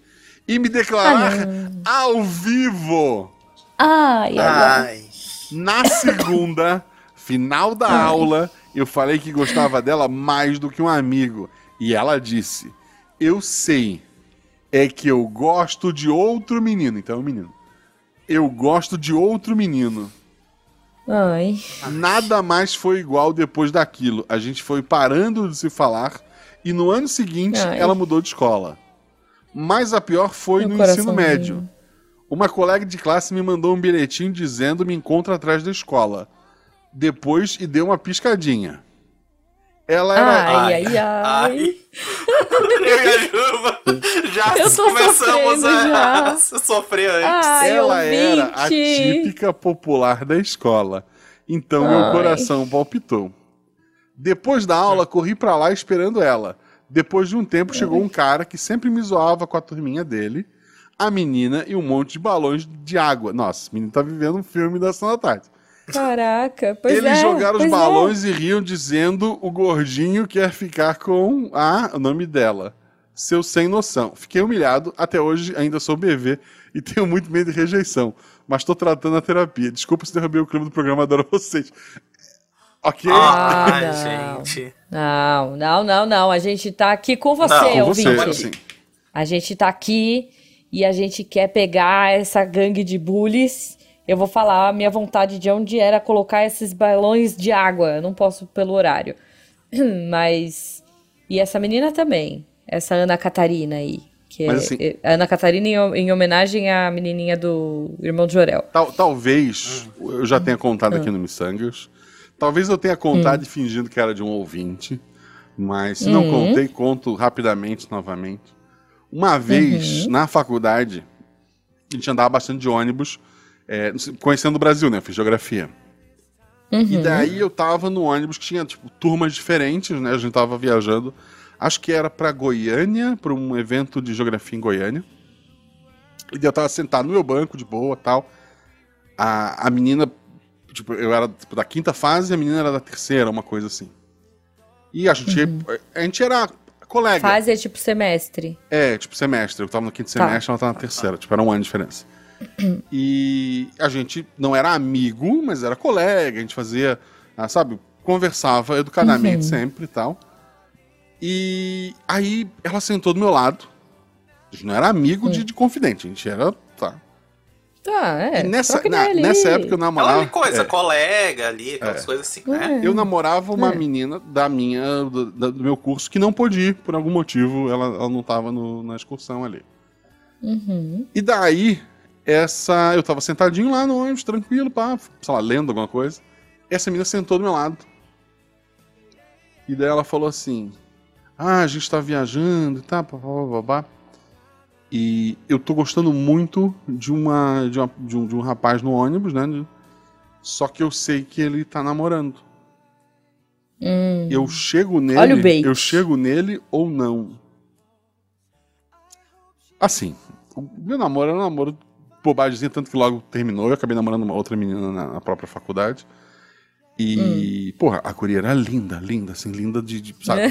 S2: e me declarar
S1: Ah,
S2: ao vivo.
S1: Ai, ai, ai.
S3: Ai.
S2: Na segunda, final da aula, eu falei que gostava dela mais do que um amigo. E ela disse: Eu sei, é que eu gosto de outro menino. Então é um menino. Eu gosto de outro menino.
S1: Ai.
S2: Nada mais foi igual depois daquilo. A gente foi parando de se falar e no ano seguinte
S1: Ai.
S2: ela mudou de escola. Mas a pior foi
S1: Meu
S2: no ensino médio. Uma colega de classe me mandou um bilhetinho dizendo me encontra atrás da escola. Depois e deu uma piscadinha. Ela era.
S1: Ai, ai, ai.
S3: Eu e a Juba já
S1: Eu tô
S3: começamos a,
S1: já.
S3: sofrer antes.
S1: Ai,
S2: ela era a
S1: ouvinte.
S2: típica popular da escola. Então meu
S1: Ai.
S2: coração palpitou. Depois da aula, corri pra lá esperando ela. Depois de um tempo, chegou um cara que sempre me zoava com a turminha dele, a menina e um monte de balões de água. Nossa, o menino tá vivendo um filme da Santa Tarde.
S1: Caraca, pois
S2: Eles
S1: é.
S2: jogaram os
S1: é.
S2: balões e riam dizendo o gordinho quer ficar com a, o nome dela. Seu sem noção. Fiquei humilhado, até hoje ainda sou bebê e tenho muito medo de rejeição. Mas tô tratando a terapia. Desculpa se derrubei o clima do programa, adoro vocês. Ok?
S1: Ah, não.
S3: gente.
S1: Não, não, não, não. A gente tá aqui com você,
S3: Não,
S2: com
S1: ouvinte.
S2: você, assim.
S1: A gente tá aqui e a gente quer pegar essa gangue de bullies. Eu vou falar a minha vontade de onde era colocar esses balões de água. Eu não posso pelo horário. Mas. E essa menina também. Essa Ana Catarina aí. Que é,
S2: Mas assim-
S1: é- Ana Catarina em, em homenagem à menininha do irmão de Jorel.
S2: Tal- talvez eu já tenha contado
S1: Ah.
S2: aqui no Missangas. Talvez eu tenha contado
S1: Hum.
S2: fingindo que era de um ouvinte. Mas se não
S1: Uhum.
S2: contei, conto rapidamente novamente. Uma vez,
S1: Uhum.
S2: na faculdade, a gente andava bastante de ônibus, é, conhecendo o Brasil, né? Eu fiz geografia.
S1: Uhum.
S2: E daí eu tava no ônibus que tinha, tipo, turmas diferentes, né? A gente tava viajando Acho que era pra Goiânia, pra um evento de geografia em Goiânia. E eu tava sentado no meu banco, de boa tal. A, a menina, tipo, eu era tipo, da quinta fase e a menina era da terceira, uma coisa assim. E a gente, a gente era colega.
S1: Fase é tipo semestre.
S2: É, tipo semestre. Eu tava no quinto
S1: Tá.
S2: semestre, ela tava na terceira. Tipo, era um ano de diferença. E a gente não era amigo, mas era colega. A gente fazia, ah, sabe, conversava educadamente sempre e tal. E aí ela sentou do meu lado. A gente não era amigo de, de confidente, a gente era. Tá.
S1: Tá, é.
S2: E nessa, na- nessa época eu
S3: Aquela
S2: namorava.
S3: coisa,
S2: é,
S3: colega ali, aquelas coisas assim, né?
S2: eu namorava uma
S1: É.
S2: menina da minha, do, do meu curso que não pôde ir, por algum motivo, ela, ela não tava no- na excursão ali.
S1: Uhum.
S2: E daí, essa. Eu tava sentadinho lá no ônibus, tranquilo, pá, sei lá, lendo alguma coisa. Essa menina sentou do meu lado. E daí ela falou assim: Ah, a gente tá viajando e tá, babá. E eu tô gostando muito de uma, de, uma, de, um, de um rapaz no ônibus, né? Só que eu sei que ele tá namorando.
S1: Hum.
S2: Eu chego nele.
S1: Olha o bait.
S2: Eu chego nele ou não. Assim, o meu namoro era um namoro bobagemzinho, tanto que logo terminou. Eu acabei namorando uma outra menina na, própria faculdade. E,
S1: Hum.
S2: porra, a guria era linda, linda, assim, linda de. de sabe?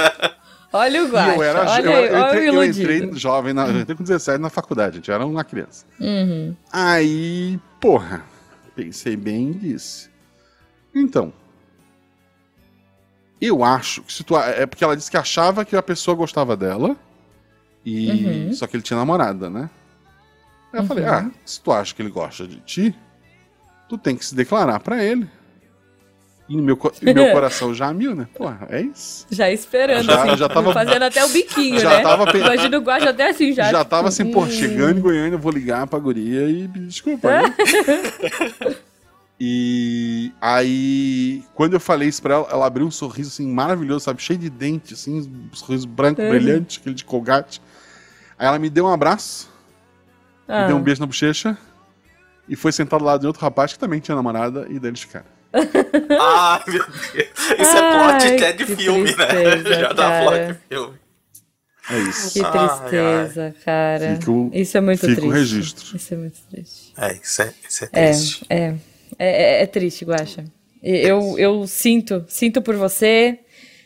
S1: olha o guacha,
S2: eu era.
S1: olha,
S2: eu, eu
S1: olha
S2: entrei, eu entrei jovem, na, eu entrei com 17 na faculdade, a gente era uma criança.
S1: Uhum.
S2: Aí, porra, pensei bem e disse. Então, eu acho que se tu, é porque ela disse que achava que a pessoa gostava dela e
S1: Uhum.
S2: só que ele tinha namorada, né? Aí eu falei, ah, se tu acha que ele gosta de ti, tu tem que se declarar pra ele. E meu, e meu coração já mil, né? Porra, é isso.
S1: Já esperando,
S2: Já-
S1: assim,
S2: já tava-
S1: fazendo até o biquinho,
S2: já
S1: né?
S2: tava pe-
S1: Imagina o guacha até assim, já.
S2: Já tava assim, pô,
S1: hum.
S2: chegando em Goiânia, eu vou ligar pra guria e desculpa. né? e aí, quando eu falei isso pra ela, ela abriu um sorriso assim maravilhoso, sabe? Cheio de dente, assim, um sorriso branco,
S1: Uhum.
S2: brilhante, aquele de colgate. Aí ela me deu um abraço,
S1: Ah.
S2: deu um beijo na bochecha e foi sentado ao lado de outro rapaz que também tinha namorada e daí eles ficaram.
S3: Ai, meu Deus. Isso é
S1: Ai,
S3: plot até de
S1: que
S3: filme, né?
S1: tristeza,
S3: Já dá
S1: cara.
S3: plot de filme.
S2: É isso.
S1: Que
S3: Ai,
S1: tristeza, cara.
S2: Fica o-
S1: Isso é muito
S2: fica o
S1: triste.
S2: registro.
S1: Isso é muito triste.
S3: É, isso é, isso é
S1: É,
S3: triste.
S1: é, é, é, é triste, Guaxa. Eu, eu sinto, sinto por você,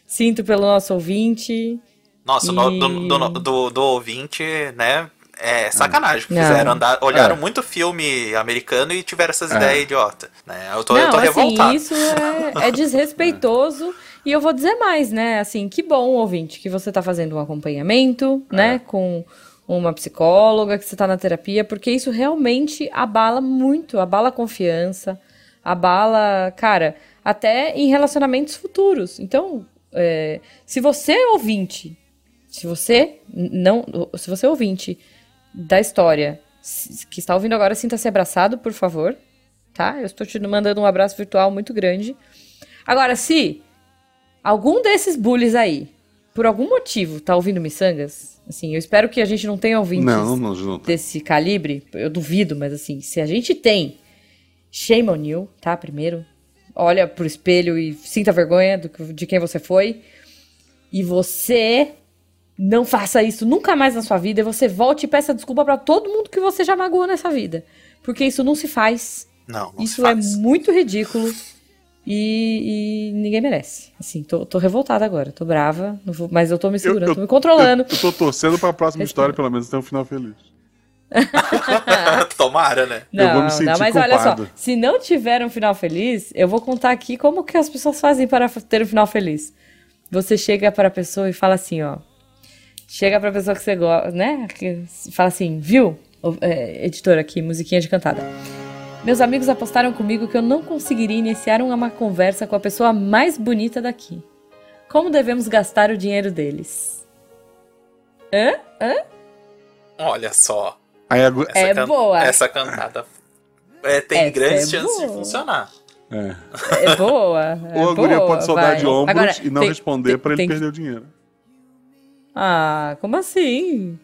S1: sinto pelo nosso ouvinte.
S3: Nossa, no-
S1: E-
S3: do, do, do, do ouvinte, né? É sacanagem.
S1: Não.
S3: Fizeram andar, olharam
S2: É.
S3: muito filme americano e tiveram essas
S2: É.
S3: ideias idiota. Né? Eu tô,
S1: Não,
S3: eu tô
S1: assim,
S3: revoltado.
S1: isso é, é desrespeitoso. E eu vou dizer mais, né? Assim, que bom, ouvinte, que você tá fazendo um acompanhamento, né? Com uma psicóloga, que você tá na terapia, porque isso realmente abala muito, abala a confiança, abala, cara, até em relacionamentos futuros. Então, é, se você é ouvinte, se você não, se você é ouvinte da história que está ouvindo agora, sinta-se abraçado, por favor, tá? Eu estou te mandando um abraço virtual muito grande. Agora, se algum desses bullies aí, por algum motivo, tá ouvindo miçangas, assim, eu espero que a gente não tenha ouvintes
S2: Não, não, não.
S1: desse calibre, eu duvido, mas assim, se a gente tem, shame on you, tá? Primeiro, olha pro espelho e sinta vergonha do que- de quem você foi. E você não faça isso nunca mais na sua vida. E você volte e peça desculpa pra todo mundo que você já magoou nessa vida. Porque isso não se faz.
S3: Não, não
S1: isso
S3: se faz.
S1: é muito ridículo. E, e ninguém merece. Assim, tô, tô revoltada agora. Tô brava. não vou- mas eu tô me segurando, tô me controlando.
S2: Eu, eu tô torcendo pra próxima
S1: Respira.
S2: história, pelo menos, ter um final feliz.
S3: Tomara, né?
S2: Eu
S1: Não,
S2: vou me sentir
S1: não, mas olha só,
S2: culpado.
S1: se não tiver um final feliz, eu vou contar aqui como que as pessoas fazem para ter um final feliz. Você chega para a pessoa e fala assim, ó. Chega para a pessoa que você gosta, né? Que fala assim, viu? É, editor aqui, musiquinha de cantada. Meus amigos apostaram comigo que eu não conseguiria iniciar uma conversa com a pessoa mais bonita daqui. Como devemos gastar o dinheiro deles? Hã? Hã?
S3: Olha só. Essa
S1: É
S3: can-
S1: boa.
S3: Essa cantada é, tem
S1: Essa
S3: grandes
S1: é
S3: chances de
S1: boa.
S3: funcionar.
S2: é.
S1: É boa. É
S2: Ou a guria pode soldar
S1: vai.
S2: de ombros
S1: Agora,
S2: e não
S1: tem-
S2: responder pra ele
S1: tem
S2: perder o dinheiro.
S1: Ah, como assim?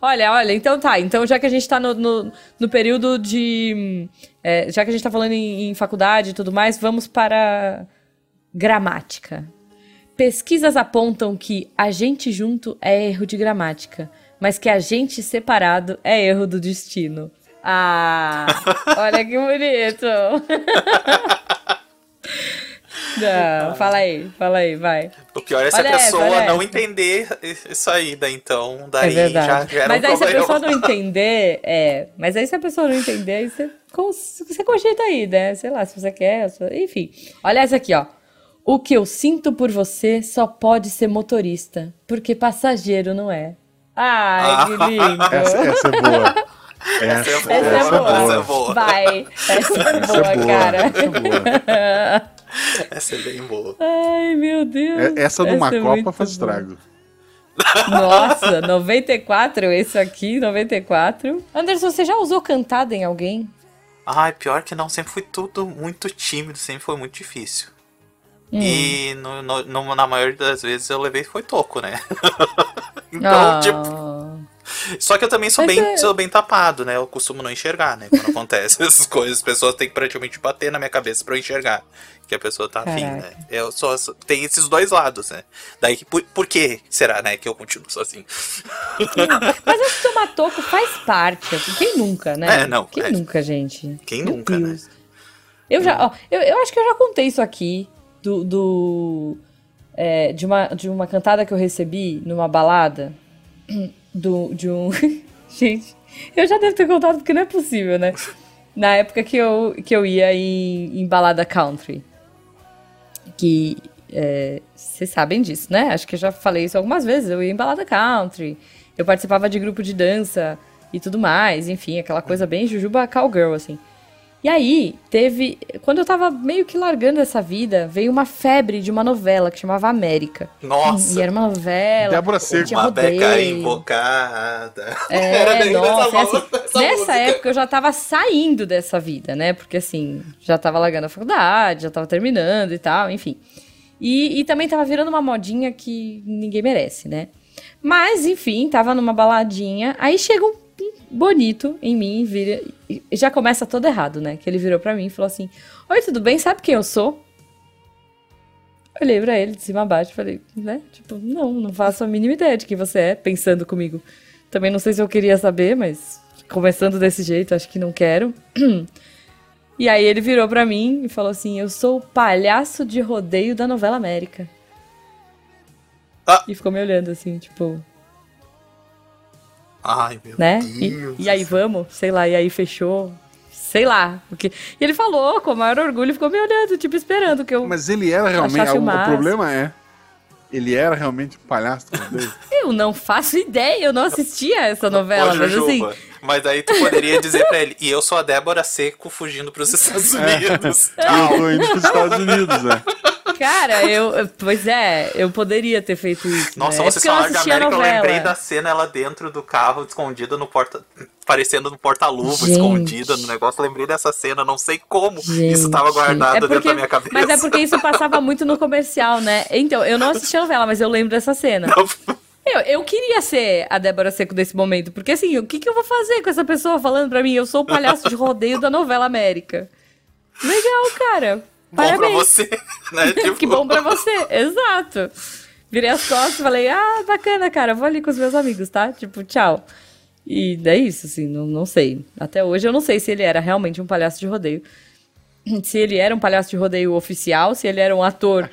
S1: Olha, olha, então tá. Então, já que a gente tá no, no, no período de. é, já que a gente tá falando em, em faculdade e tudo mais, vamos para gramática. Pesquisas apontam que a gente junto é erro de gramática, mas que a gente separado é erro do destino. Ah, olha que bonito. Não, fala aí, fala aí, vai.
S3: O pior é se
S1: Olha
S3: a pessoa
S1: essa,
S3: não
S1: essa.
S3: entender isso aí, daí então,
S1: É
S3: daí já
S1: verdade.
S3: gera
S1: Mas
S3: um
S1: aí se a pessoa não entender, é. Mas aí se a pessoa não entender, aí você, você cogita aí, né? Sei lá, se você quer. Enfim. Olha essa aqui, ó. O que eu sinto por você só pode ser motorista, porque passageiro não é. Ai, que lindo.
S2: Essa, essa é boa.
S3: Essa é
S2: Essa,
S3: boa,
S1: Essa é boa.
S3: essa é boa.
S1: Vai. Essa é
S2: Essa é
S1: boa,
S2: boa,
S1: cara.
S2: essa é boa.
S3: Essa é bem boa.
S1: Ai, meu Deus.
S2: É- Essa numa
S1: é
S2: Copa
S1: muito
S2: faz estrago.
S1: Nossa, 94, esse aqui, 94. Anderson, você já usou cantada em alguém?
S3: Ai, pior que não, sempre fui tudo muito tímido, sempre foi muito difícil.
S1: Hum.
S3: E no, no- no- na maioria das vezes eu levei foi toco, né? então,
S1: Ah.
S3: tipo. Só que eu também sou
S1: Mas
S3: bem,
S1: é-
S3: sou bem tapado, né? Eu costumo não enxergar, né? Quando acontece essas coisas, as pessoas têm que praticamente bater na minha cabeça pra eu enxergar que a pessoa tá afim,
S1: Caraca.
S3: né? Eu só tem esses dois lados, né? Daí, por, por que será, né, que eu continuo sozinho?
S1: Mas acho que tomar toco faz parte. Quem nunca, né?
S3: É, não,
S1: Quem
S3: é.
S1: nunca, gente?
S3: Quem
S1: Meu
S3: nunca, né?
S1: Deus. Eu já, ó, eu, eu acho que eu já contei isso aqui do, do é, de uma de uma cantada que eu recebi numa balada do de um gente. Eu já devo ter contado porque não é possível, né? Na época que eu que eu ia em, em balada country, que é, vocês sabem disso, né? Acho que eu já falei isso algumas vezes. Eu ia em balada country, eu participava de grupo de dança e tudo mais, enfim, aquela coisa bem jujuba cowgirl, assim. E aí, teve. Quando eu tava meio que largando essa vida, veio uma febre de uma novela que chamava América.
S3: Nossa!
S1: E era uma novela.
S2: Débora Seco.
S3: Uma beca
S1: rodeio.
S3: invocada.
S1: É,
S3: bem
S1: nossa,
S3: dessa
S1: é assim,
S3: essa
S1: nessa
S3: música.
S1: época eu já tava saindo dessa vida, né? Porque assim, já tava largando a faculdade, já tava terminando e tal, enfim. E, e também tava virando uma modinha que ninguém merece, né? Mas, enfim, tava numa baladinha, aí chega um bonito em mim, vira, já começa todo errado, né? Que ele virou pra mim e falou assim: Oi, tudo bem? Sabe quem eu sou? Olhei pra ele de cima a baixo e falei, né? Tipo, não, não faço a mínima ideia de quem você é, pensando comigo. Também não sei se eu queria saber, mas começando desse jeito, acho que não quero. E aí ele virou pra mim e falou assim: Eu sou o palhaço de rodeio da novela América.
S3: Ah.
S1: E ficou me olhando assim, tipo,
S3: Ai, meu
S1: né?
S3: Deus.
S1: E, e aí vamos, sei lá, e aí fechou. Sei lá. Porque... E ele falou com o maior orgulho, ficou me olhando, tipo, esperando que eu.
S2: Mas ele era realmente.
S1: O
S2: O, problema é. Ele era realmente um palhaço.
S1: Eu não faço ideia, eu não assistia essa novela,
S3: Ô,
S1: mas assim.
S3: Mas aí tu poderia dizer pra ele, e eu sou a Débora Seco fugindo pros Estados Unidos.
S2: Eu tô indo pros Estados Unidos, né?
S1: Cara, eu. Pois é, eu poderia ter feito isso.
S3: Nossa,
S1: né?
S3: vocês
S1: é porque eu não
S3: falaram de
S1: assistia a
S3: América, eu lembrei da cena ela dentro do carro, escondida no porta. Parecendo no porta-luva, escondida no negócio. Eu lembrei dessa cena, não sei como
S1: Gente.
S3: isso tava guardado
S1: É
S3: dentro
S1: porque-
S3: da minha cabeça.
S1: Mas é porque isso passava muito no comercial, né? Então, eu não assistia a novela, mas eu lembro dessa cena. Eu, eu queria ser a Débora Seco desse momento, porque assim, o que, que eu vou fazer com essa pessoa falando pra mim? Eu sou o palhaço de rodeio da novela América. Legal, cara.
S3: Bom pra
S1: Parabéns.
S3: você, né? Tipo,
S1: que bom pra você, exato. Virei as costas e falei, ah, bacana, cara, vou ali com os meus amigos, tá? Tipo, tchau. E é isso, assim, não, não sei. Até hoje eu não sei se ele era realmente um palhaço de rodeio. Se ele era um palhaço de rodeio oficial, se ele era um ator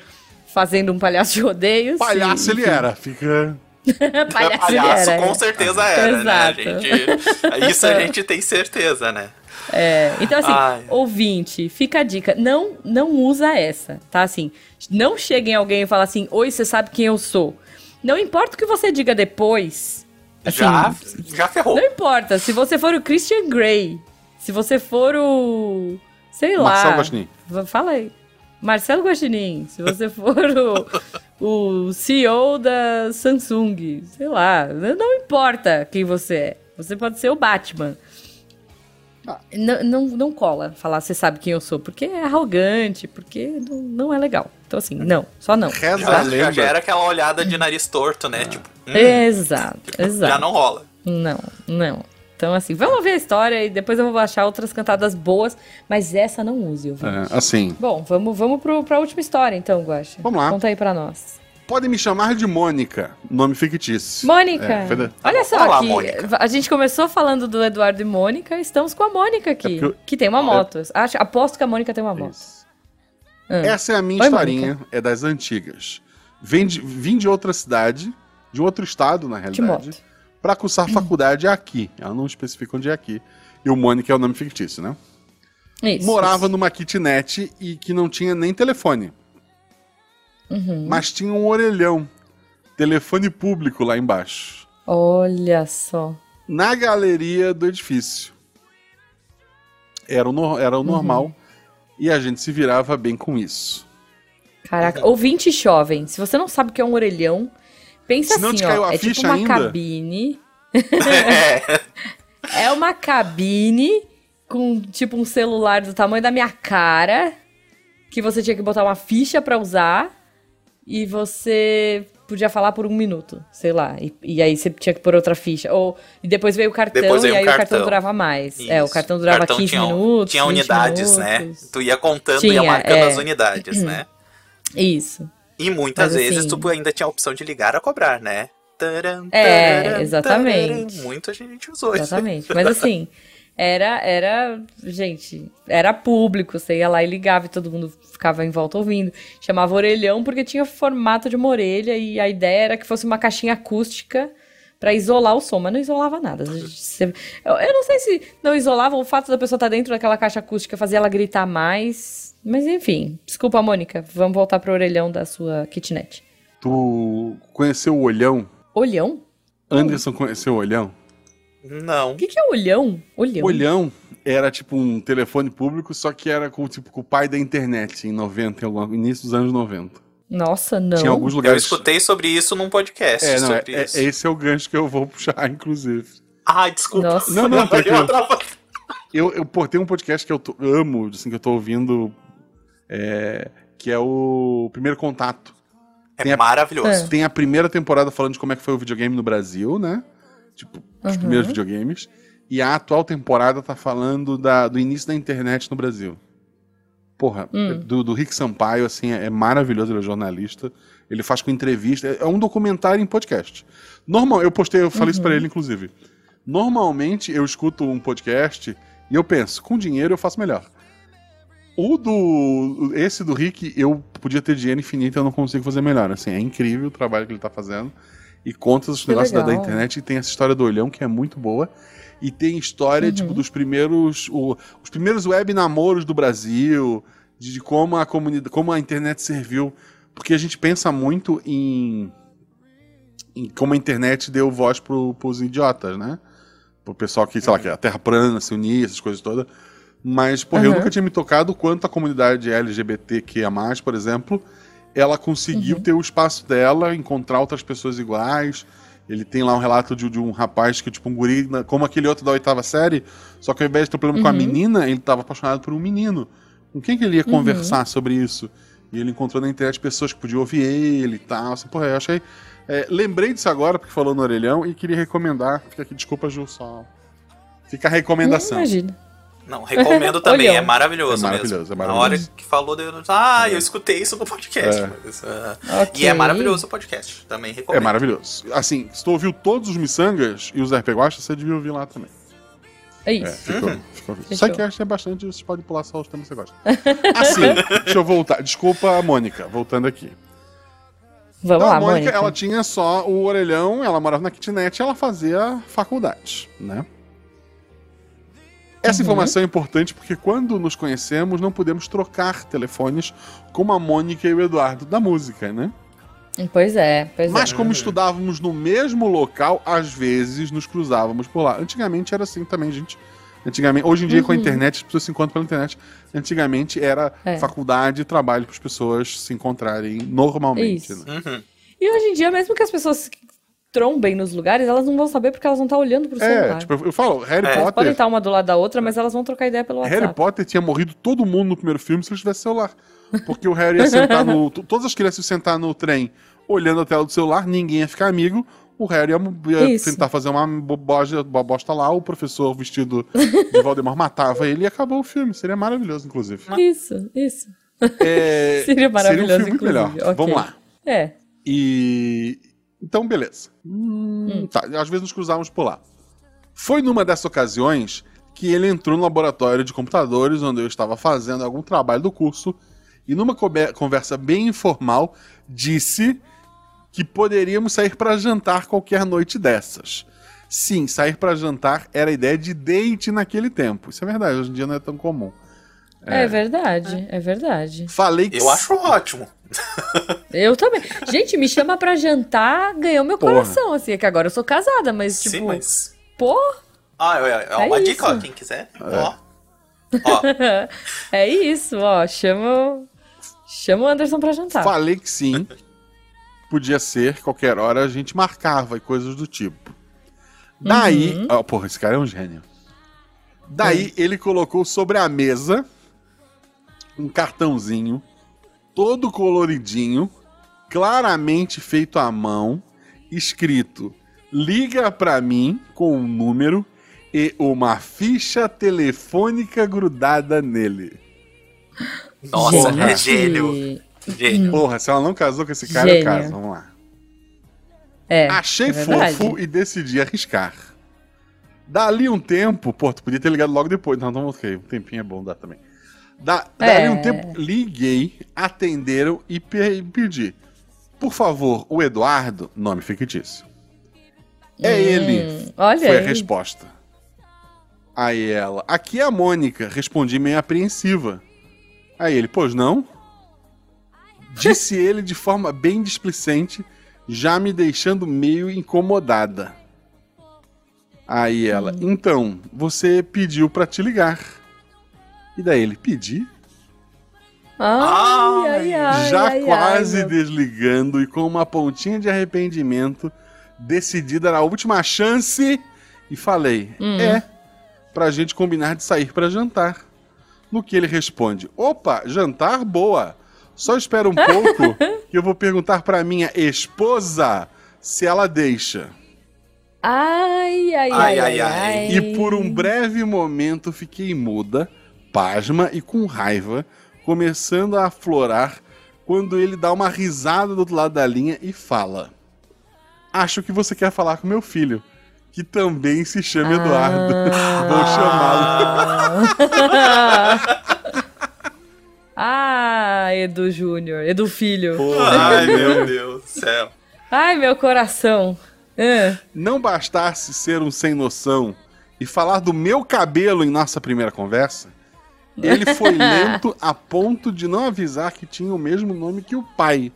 S1: fazendo um palhaço de rodeio.
S2: Palhaço
S1: se,
S2: ele era. Fica.
S1: palhaço,
S3: palhaço
S1: ele era.
S3: com certeza era,
S1: Exato.
S3: né, gente? Isso a gente tem certeza, né?
S1: É, então assim,
S3: Ai.
S1: ouvinte, fica a dica, não não usa essa, tá? Assim, não chega em alguém e fala assim, oi, você sabe quem eu sou. Não importa o que você diga depois. Assim,
S3: já, já ferrou.
S1: Não importa, se você for o Christian Grey, se você for o. Sei lá.
S2: Marcelo Guaxinim.
S1: Fala aí. Marcelo Guaxinim, se você for o, o CEO da Samsung, sei lá, não importa quem você é. Você pode ser o Batman.
S2: Ah.
S1: Não, não, não cola falar você sabe quem eu sou, porque é arrogante, porque não, não é legal. Então, assim, não, só não.
S2: Reza
S3: Já, já,
S2: lenda.
S3: já era aquela olhada de nariz torto, né? Tipo, hum,
S1: Exato, exato.
S3: já não rola.
S1: Não, não. Então, assim, vamos ver a história e depois eu vou achar outras cantadas boas, mas essa não use, ouvinte.
S2: É, assim.
S1: Bom, vamos, vamos pro, pra última história, então, Guaxa.
S2: Vamos lá.
S1: Conta aí pra nós.
S2: Podem me chamar de Mônica, nome fictício.
S1: Mônica!
S2: É, foi
S1: Olha só,
S3: Olá, Mônica.
S1: a gente começou falando do Eduardo e Mônica, estamos com a Mônica aqui,
S2: É eu-
S1: que tem uma moto. Acho, aposto que a Mônica tem uma moto.
S2: Isso.
S1: Ah.
S2: Essa é a minha
S1: Oi,
S2: historinha, é das antigas. Vem de, vim de outra cidade, de outro estado, na
S1: De
S2: realidade, pra cursar faculdade aqui. Ela não especifica onde é aqui. E o Mônica é o nome fictício, né?
S1: Isso.
S2: Morava numa kitnet e que não tinha nem telefone.
S1: Uhum.
S2: Mas tinha um orelhão. Telefone público lá embaixo.
S1: Olha só.
S2: Na galeria do edifício. Era o, no- era o
S1: Uhum.
S2: normal. E a gente se virava bem com isso.
S1: Caraca, ouvinte jovem, se você não sabe o que é um orelhão, pensa
S2: Se não
S1: assim, ó, é tipo uma
S2: ainda?
S1: cabine,
S3: É,
S1: é uma cabine com tipo um celular do tamanho da minha cara, que você tinha que botar uma ficha pra usar e você podia falar por um minuto, sei lá, e, e aí você tinha que pôr outra ficha, ou e depois veio o cartão
S3: veio
S1: e aí o cartão
S3: cartão.
S1: durava mais. É, o
S3: Isso.
S1: cartão durava
S3: Cartão
S1: 15
S3: tinha,
S1: minutos,
S3: Tinha
S1: 20
S3: unidades, né?
S1: minutos.
S3: Tu ia contando e
S1: Tinha,
S3: ia marcando
S1: é.
S3: as unidades, né?
S1: Isso.
S3: E muitas
S1: Mas,
S3: vezes
S1: assim-
S3: tu ainda tinha a opção de ligar a cobrar, né? Taran,
S1: É,
S3: taran,
S1: exatamente.
S3: taran. Muita gente usou isso.
S1: Exatamente. Mas assim, era, era, gente, era público. Você ia lá e ligava e todo mundo ficava em volta ouvindo. Chamava orelhão porque tinha formato de uma orelha e a ideia era que fosse uma caixinha acústica pra isolar o som, mas não isolava nada. Eu, eu não sei se não isolava o fato da pessoa estar dentro daquela caixa acústica fazia ela gritar mais. Mas enfim, desculpa, Mônica. Vamos voltar pro orelhão da sua kitnet.
S2: Tu conheceu o Olhão?
S1: Olhão?
S2: Anderson conheceu o Olhão?
S3: Não.
S1: O que, que é olhão? Olhão.
S2: Olhão era tipo um telefone público, só que era com, tipo, com o pai da internet em 90, em algum- início dos anos 90.
S1: Nossa, não.
S2: Tinha alguns
S3: Eu
S2: lugares.
S3: escutei sobre isso num podcast.
S2: É, não, é,
S3: sobre
S2: é-
S3: isso.
S2: esse é o gancho que eu vou puxar, inclusive.
S3: Ai, desculpa.
S1: Nossa.
S2: Não, não,
S3: eu atrapalhei.
S2: Eu, eu pô, tem um podcast que eu tô- amo, assim, que eu tô ouvindo, é, que é o Primeiro Contato. Tem
S3: É
S2: a-
S3: maravilhoso.
S2: Tem a primeira temporada falando de como é que foi o videogame no Brasil, né? Tipo, os
S1: Uhum.
S2: primeiros videogames. E a atual temporada tá falando da- do início da internet no Brasil. Porra,
S1: Hum.
S2: do, do Rick Sampaio, assim, é maravilhoso, ele é jornalista. Ele faz com entrevista. É um documentário em podcast. Normal, eu postei, eu falei isso
S1: Uhum.
S2: pra ele, inclusive. Normalmente eu escuto um podcast e eu penso, com dinheiro eu faço melhor. O do. Esse do Rick, eu podia ter dinheiro infinito, eu não consigo fazer melhor. Assim, é incrível o trabalho que ele tá fazendo. E conta os negócios da, da internet. E tem essa história do olhão, que é muito boa. E tem história,
S1: Uhum.
S2: tipo, dos primeiros. o- os primeiros web namoros do Brasil, de, de como a comunidade. como a internet serviu. Porque a gente pensa muito em. em como a internet deu voz pro, pros idiotas, né? Pro pessoal que, sei lá, que a Terra plana se unir, essas coisas todas. Mas, porra, eu
S1: Uhum.
S2: nunca tinha me tocado quanto a comunidade LGBTQIA, por exemplo, ela conseguiu ter o espaço dela, encontrar outras pessoas iguais. Ele tem lá um relato de, de um rapaz que, tipo, um guri, na- como aquele outro da oitava série, só que ao invés de ter um problema com a
S1: Uhum.
S2: menina, ele tava apaixonado por um menino. Com quem que ele ia conversar sobre isso? E ele encontrou na internet pessoas que podiam ouvir ele e tal. Assim, porra, eu achei. é, lembrei disso agora, porque falou no orelhão, e queria recomendar. Fica aqui, desculpa, Ju, só. Fica a recomendação.
S1: Imagina.
S3: Não, recomendo também,
S1: Olhão.
S3: é maravilhoso,
S2: É maravilhoso,
S3: mesmo.
S2: é
S3: Na
S2: maravilhoso.
S3: hora que falou, eu, ah, eu escutei isso no podcast.
S2: É.
S3: mas, ah,
S1: Ok.
S3: E é maravilhoso o podcast, também
S2: É
S3: recomendo.
S2: maravilhoso. Assim, se tu ouviu todos os miçangas e os RP Guacha, você devia ouvir lá também.
S1: É
S2: É,
S1: isso.
S2: ficou.
S3: Uhum.
S2: ficou. É bastante, você pode pular só os temas que você gosta. Assim, deixa eu voltar. Desculpa, Mônica, voltando aqui.
S1: Vamos
S2: Então,
S1: lá,
S2: a Mônica,
S1: Mônica.
S2: ela tinha só o orelhão, ela morava na kitnet e ela fazia faculdade, né? Essa
S1: Uhum.
S2: informação é importante porque quando nos conhecemos, não podemos trocar telefones como a Mônica e o Eduardo da música, né?
S1: Pois é, pois
S2: Mas
S1: é.
S2: como estudávamos no mesmo local, às vezes nos cruzávamos por lá. Antigamente era assim também, gente. Antigamente, hoje em dia com a
S1: Uhum.
S2: internet, as pessoas se encontram pela internet. Antigamente era
S1: É.
S2: faculdade e trabalho para as pessoas se encontrarem normalmente.
S1: Isso.
S2: né?
S3: Uhum.
S1: E hoje em dia, mesmo que as pessoas trombem nos lugares, elas não vão saber porque elas vão estar olhando pro
S2: É,
S1: celular.
S2: tipo, eu falo, Harry
S3: É.
S1: Elas podem
S2: Potter.
S1: estar uma do lado da outra, mas elas vão trocar ideia pelo WhatsApp.
S2: Harry Potter tinha morrido todo mundo no primeiro filme se ele tivesse celular. Porque o Harry ia sentar no. Todas as crianças iam sentar no trem olhando a tela do celular, ninguém ia ficar amigo. O Harry ia, ia tentar fazer uma boboja, bobosta lá, o professor vestido de Voldemort matava ele e acabou o filme. Seria maravilhoso, inclusive.
S1: Isso, isso.
S2: É,
S1: Seria maravilhoso,
S2: seria um filme muito
S1: inclusive.
S2: melhor.
S1: Ok.
S2: Vamos lá.
S1: É.
S2: E. Então, beleza. Hum, Tá, às vezes nos cruzávamos por lá. Foi numa dessas ocasiões que ele entrou no laboratório de computadores, onde eu estava fazendo algum trabalho do curso, e numa conversa bem informal, disse que poderíamos sair para jantar qualquer noite dessas. Sim, sair para jantar era a ideia de date naquele tempo. Isso é verdade, hoje em dia não é tão comum.
S1: É, verdade, é verdade.
S2: Falei que
S3: Eu acho ótimo.
S1: Eu também. Gente, me chama pra jantar, ganhou meu
S2: Porra.
S1: coração, assim, é que agora eu sou casada, mas tipo,
S3: Sim, mas.
S1: pô,
S3: Ah, é, é uma
S1: É
S3: dica, ó.
S1: isso.
S3: Quem quiser. Ó. Ó,
S1: é isso, ó, chama chama o Anderson pra jantar.
S2: Falei que sim. Podia ser, qualquer hora a gente marcava e coisas do tipo. Daí.
S1: Uhum.
S2: ó, porra, esse cara é um gênio. Daí ele colocou sobre a mesa um cartãozinho, todo coloridinho, claramente feito à mão, escrito: liga pra mim com um número e uma ficha telefônica grudada nele.
S3: nossa,
S1: Gente.
S3: é gênio. Gênio.
S2: Porra, se ela não casou com esse cara, eu
S1: Gênio.
S2: caso. Vamos lá.
S1: É.
S2: Achei
S1: é
S2: fofo e decidi arriscar. Dali um tempo, pô, tu podia ter ligado logo depois. Não, não, ok, um tempinho é bom dar também. Da,
S1: É.
S2: Um tempo, liguei, atenderam e pe- pedi. Por favor, o Eduardo, nome fictício. É ele.
S1: Hum, Olha
S2: Foi a
S1: aí.
S2: resposta. Aí ela, aqui é a Mônica, respondi meio apreensiva. Aí ele, pois não? Disse ele de forma bem displicente, já me deixando meio incomodada. Aí ela,
S1: Hum.
S2: então, você pediu pra te ligar. E daí ele, pedi?
S1: Ai, ai, ai,
S2: já
S1: ai,
S2: quase
S1: ai,
S2: desligando e com uma pontinha de arrependimento, decidida na última chance, e falei:
S1: Hum.
S2: É, pra gente combinar de sair pra jantar. No que ele responde: Opa, jantar boa. Só espera um pouco que eu vou perguntar pra minha esposa se ela deixa.
S1: Ai, Ai, ai,
S3: ai,
S1: ai.
S3: ai.
S2: E por um breve momento fiquei muda, pasma e com raiva, começando a aflorar quando ele dá uma risada do outro lado da linha e fala: Acho que você quer falar com meu filho, que também se chama Eduardo. Vou chamá-lo.
S1: Ah, Edu Júnior, Edu Filho.
S3: Ai, meu Deus do céu.
S1: Ai, meu coração. Ah,
S2: Não bastasse ser um sem noção e falar do meu cabelo em nossa primeira conversa, ele foi lento a ponto de não avisar que tinha o mesmo nome que o pai.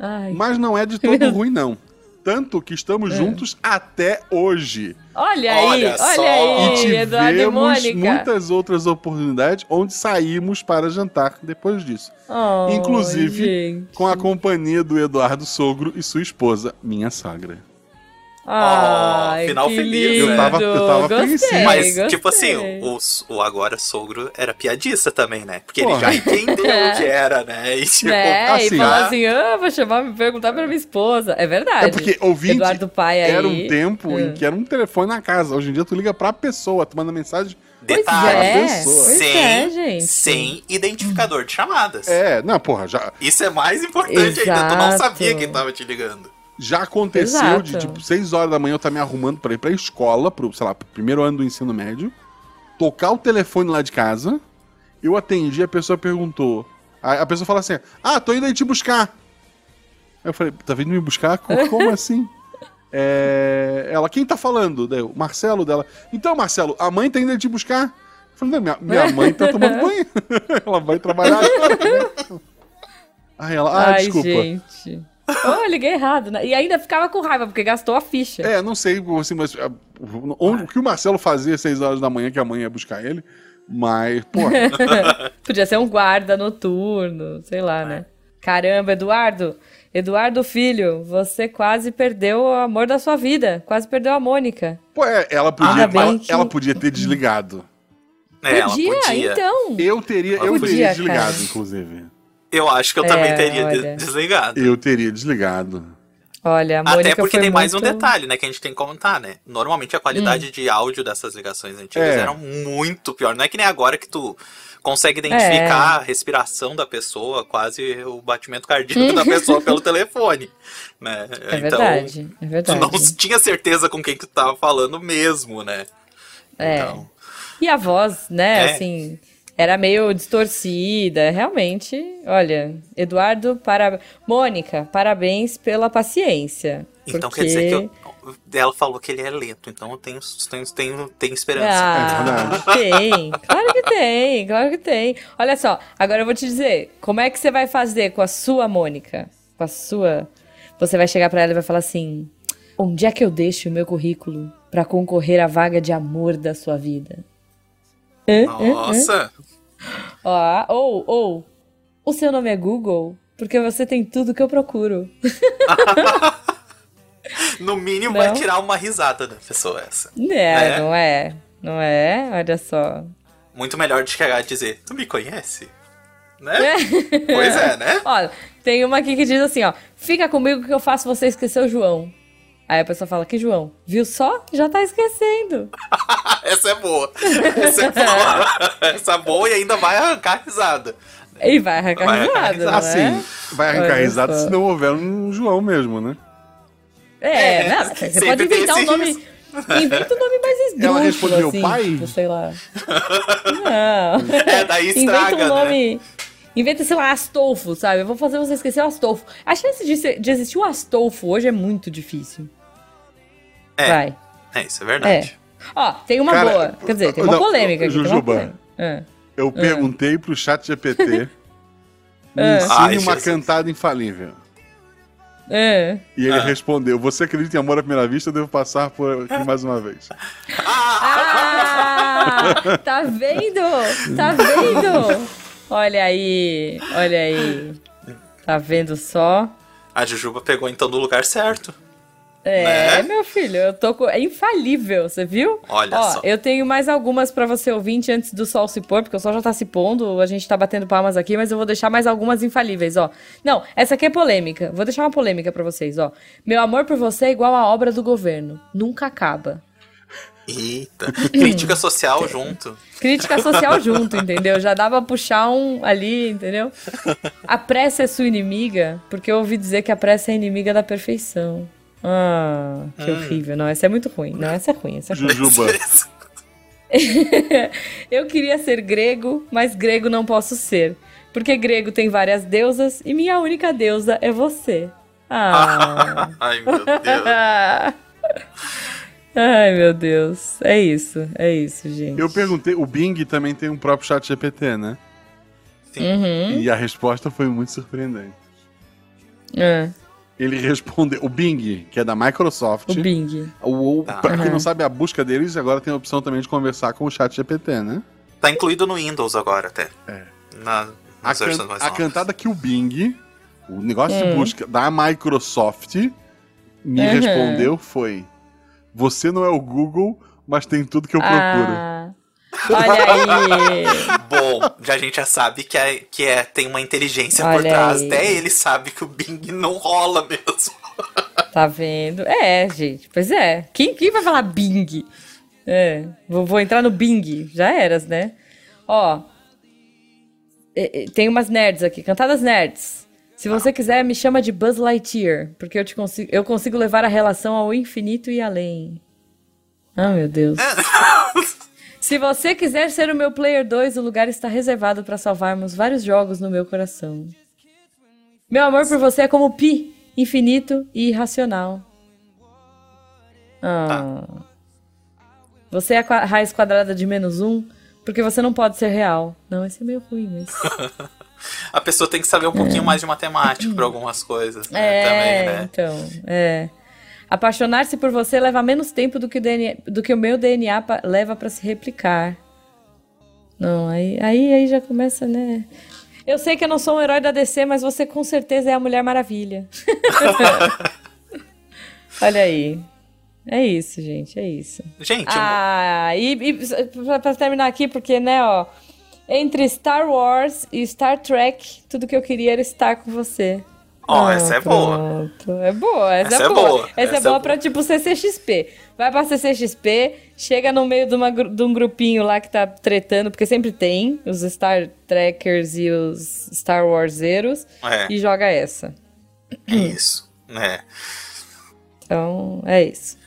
S1: ai.
S2: Mas não é de todo ruim, não. Tanto que estamos
S1: É.
S2: juntos até hoje.
S1: Olha aí,
S3: Olha
S1: aí,
S2: E
S1: Eduardo e
S2: tivemos
S1: Mônica.
S2: muitas outras oportunidades onde saímos para jantar depois disso.
S1: Oh,
S2: Inclusive,
S1: gente.
S2: Com a companhia do Eduardo Sogro e sua esposa, minha sogra.
S1: Ai,
S3: final
S1: que
S3: feliz,
S1: lindo.
S3: né?
S2: Eu tava- eu tava
S1: gostei.
S3: Mas,
S1: gostei.
S3: tipo assim, o, o agora sogro era piadista também, né? Porque ele já entendeu o que era, né? E tipo,
S1: É,
S2: assim,
S1: e falou
S3: ah.
S1: assim, ah, vou chamar, me perguntar pra minha esposa. É verdade.
S2: É porque ouvinte
S1: Eduardo Pai aí.
S2: era um tempo
S1: É.
S2: em que era um telefone na casa. Hoje em dia tu liga pra pessoa, tu manda mensagem.
S1: Pois
S3: detalhe,
S1: é,
S2: pessoa.
S1: pois
S3: sem,
S1: é, gente.
S3: sem identificador de chamadas.
S2: É, não, porra, já,
S3: Isso é mais importante ainda. Tu não
S1: Exato.
S3: sabia quem tava te ligando.
S2: Já aconteceu de,
S1: Exato.
S2: tipo, 6 horas da manhã eu estar me arrumando pra ir pra escola, pro, sei lá, pro primeiro ano do ensino médio, tocar o telefone lá de casa, eu atendi, a pessoa perguntou. A, a pessoa fala assim: Ah, tô indo aí te buscar. Aí eu falei, tá vindo me buscar? Co- Como assim? É, ela, quem tá falando? Daí, Marcelo dela. Então, Marcelo, a mãe tá indo aí te buscar? Eu falei, minha, minha mãe tá tomando banho. ela vai trabalhar agora. né? Aí ela, ah,
S1: Ai,
S2: desculpa.
S1: gente. Oh, eu liguei errado. né? E ainda ficava com raiva, porque gastou a ficha.
S2: É, não sei assim, mas, ah, onde- o que o Marcelo fazia às 6 horas da manhã, que a mãe ia buscar ele. Mas, pô,
S1: Podia ser um guarda noturno, sei lá, né? Caramba, Eduardo. Eduardo Filho, você quase perdeu o amor da sua vida. Quase perdeu a Mônica.
S2: pô, é, ela, podia,
S1: bem
S2: ela,
S1: que-
S2: ela podia ter desligado.
S3: É, ela
S1: podia,
S3: podia.
S1: então.
S2: Eu teria, eu
S1: Podia,
S2: teria desligado,
S1: cara.
S2: inclusive.
S3: Eu acho que eu também
S1: É,
S3: teria de-
S1: olha.
S3: desligado.
S2: Eu teria desligado.
S1: Olha,
S3: Até porque
S1: foi
S3: tem mais um
S1: muito-
S3: detalhe, né, que a gente tem que comentar, né? Normalmente a qualidade de áudio dessas ligações antigas
S2: É.
S3: era muito pior. Não é que nem agora que tu consegue identificar a respiração da pessoa, quase o batimento cardíaco da pessoa pelo telefone. Né?
S1: É verdade, é verdade.
S3: Tu não tinha certeza com quem tu tava falando mesmo, né?
S1: É. Então, e a voz, né, é. assim, era meio distorcida, realmente. Olha, Eduardo, para Mônica, parabéns pela paciência.
S3: Então porque... quer dizer que eu, ela falou que ele é lento, então eu tenho, tenho, tenho, tenho esperança.
S1: Ah, é tem, claro que tem, claro que tem. Olha só, agora eu vou te dizer, como é que você vai fazer com a sua Mônica? Com a sua. Você vai chegar para ela e vai falar assim: onde é que eu deixo o meu currículo para concorrer à vaga de amor da sua vida?
S3: Nossa!
S1: Ó, ou, ou, o seu nome é Google? Porque você tem tudo que eu procuro.
S3: no mínimo não. vai tirar uma risada da pessoa essa.
S1: É, né? não é? Não é? Olha só.
S3: Muito melhor de chegar e dizer, tu me conhece? Né? É. pois é, né?
S1: Olha, tem uma aqui que diz assim, ó. Fica comigo que eu faço você esquecer o João. Aí a pessoa fala, que João? Viu só? Já tá esquecendo.
S3: Essa é boa. Essa é boa. Essa é boa e ainda vai arrancar risada.
S1: E vai arrancar vai risada, arrancar risada.
S2: Assim, vai arrancar Olha risada só. se não houver um João mesmo, né?
S1: É, é não, você pode inventar um nome... Risco. Inventa um nome mais esdrúxulo, Ela respondeu assim, pai? Tipo, sei lá. Não.
S3: É, daí estraga,
S1: Inventa um nome... Né? Inventa, sei lá, Astolfo, sabe? Eu vou fazer você esquecer o Astolfo. A chance de, ser, de existir o Astolfo hoje é muito difícil.
S3: É. Vai. É, isso é verdade.
S1: É. Ó, tem uma Cara, boa. Quer dizer, tem uma não, polêmica aqui. Jujuba, uma polêmica.
S2: É. eu é. perguntei pro chat GPT me é. ensine Ai, uma cantada infalível.
S1: É.
S2: E ele ah. respondeu: Você acredita em amor à primeira vista? Eu devo passar por aqui mais uma vez.
S1: Ah! tá vendo? Tá vendo? Olha aí, olha aí. Tá vendo só?
S3: A Jujuba pegou então no lugar certo.
S1: É, né? meu filho, eu tô com... É infalível, você viu?
S3: Olha Ó, só.
S1: Eu tenho mais algumas para você ouvinte antes do sol se pôr, porque o sol já tá se pondo, a gente tá batendo palmas aqui, mas eu vou deixar mais algumas infalíveis, ó. Não, essa aqui é polêmica. Vou deixar uma polêmica para vocês, ó. Meu amor por você é igual a obra do governo. Nunca acaba.
S3: Eita, crítica social junto.
S1: Crítica social junto, entendeu? Já dava pra puxar um ali, entendeu? A pressa é sua inimiga, porque eu ouvi dizer que a pressa é inimiga da perfeição. Ah, que hum. horrível. Não, essa é muito ruim. Não, essa é ruim. Essa é ruim.
S2: Jujuba.
S1: eu queria ser grego, mas grego não posso ser. Porque grego tem várias deusas e minha única deusa é você. Ah.
S3: Ai, meu Deus.
S1: Ai, meu Deus. É isso, é isso, gente.
S2: Eu perguntei, o Bing também tem um próprio chat GPT, né?
S1: Sim. Uhum.
S2: E a resposta foi muito surpreendente.
S1: É.
S2: Ele respondeu, o Bing, que é da Microsoft.
S1: O Bing.
S2: O, o, tá. Pra quem não sabe, a busca deles agora tem a opção também de conversar com o chat GPT, né?
S3: Tá incluído no Windows agora até.
S2: É.
S3: Na,
S2: a, can, a cantada que o Bing, o negócio de hum. busca da Microsoft, me uhum. respondeu foi você não é o Google, mas tem tudo que eu procuro.
S1: Ah, olha aí.
S3: Bom, já a gente já sabe que, é, que é, tem uma inteligência olha por trás. Aí. Até ele sabe que o Bing não rola mesmo.
S1: Tá vendo? É, gente. Pois é. Quem, quem vai falar Bing? É, vou, vou entrar no Bing. Já eras, né? Ó. Tem umas nerds aqui, cantadas nerds. Se você quiser, me chama de Buzz Lightyear, porque eu, te consigo, eu consigo levar a relação ao infinito e além. Ah, meu Deus. Se você quiser ser o meu Player 2, o lugar está reservado para salvarmos vários jogos no meu coração. Meu amor por você é como pi, infinito e irracional. Ah. Tá. Você é a raiz quadrada de menos um, porque você não pode ser real. Não, esse é meio ruim, mas.
S3: a pessoa tem que saber um pouquinho mais de matemática para algumas coisas. Né,
S1: é, também, né? Então, é. Apaixonar-se por você leva menos tempo do que o, DNA, do que o meu DNA leva para se replicar. Não, aí, aí, aí já começa, né? Eu sei que eu não sou um herói da DC, mas você com certeza é a Mulher Maravilha. Olha aí. É isso, gente, é isso.
S3: Gente,
S1: ah, eu... e, e pra terminar aqui, porque, né, ó. Entre Star Wars e Star Trek, tudo que eu queria era estar com você.
S3: Ó,
S1: Ah,
S3: essa é boa.
S1: É boa, essa,
S3: Essa
S1: é
S3: é
S1: boa.
S3: boa,
S1: Essa, é
S3: essa é
S1: boa
S3: boa.
S1: pra tipo CCXP. Vai pra CCXP, chega no meio de, uma de um grupinho lá que tá tretando, porque sempre tem os Star Trekkers e os Star Warseiros,
S3: É,
S1: e joga essa.
S3: isso. É.
S1: Então, é isso.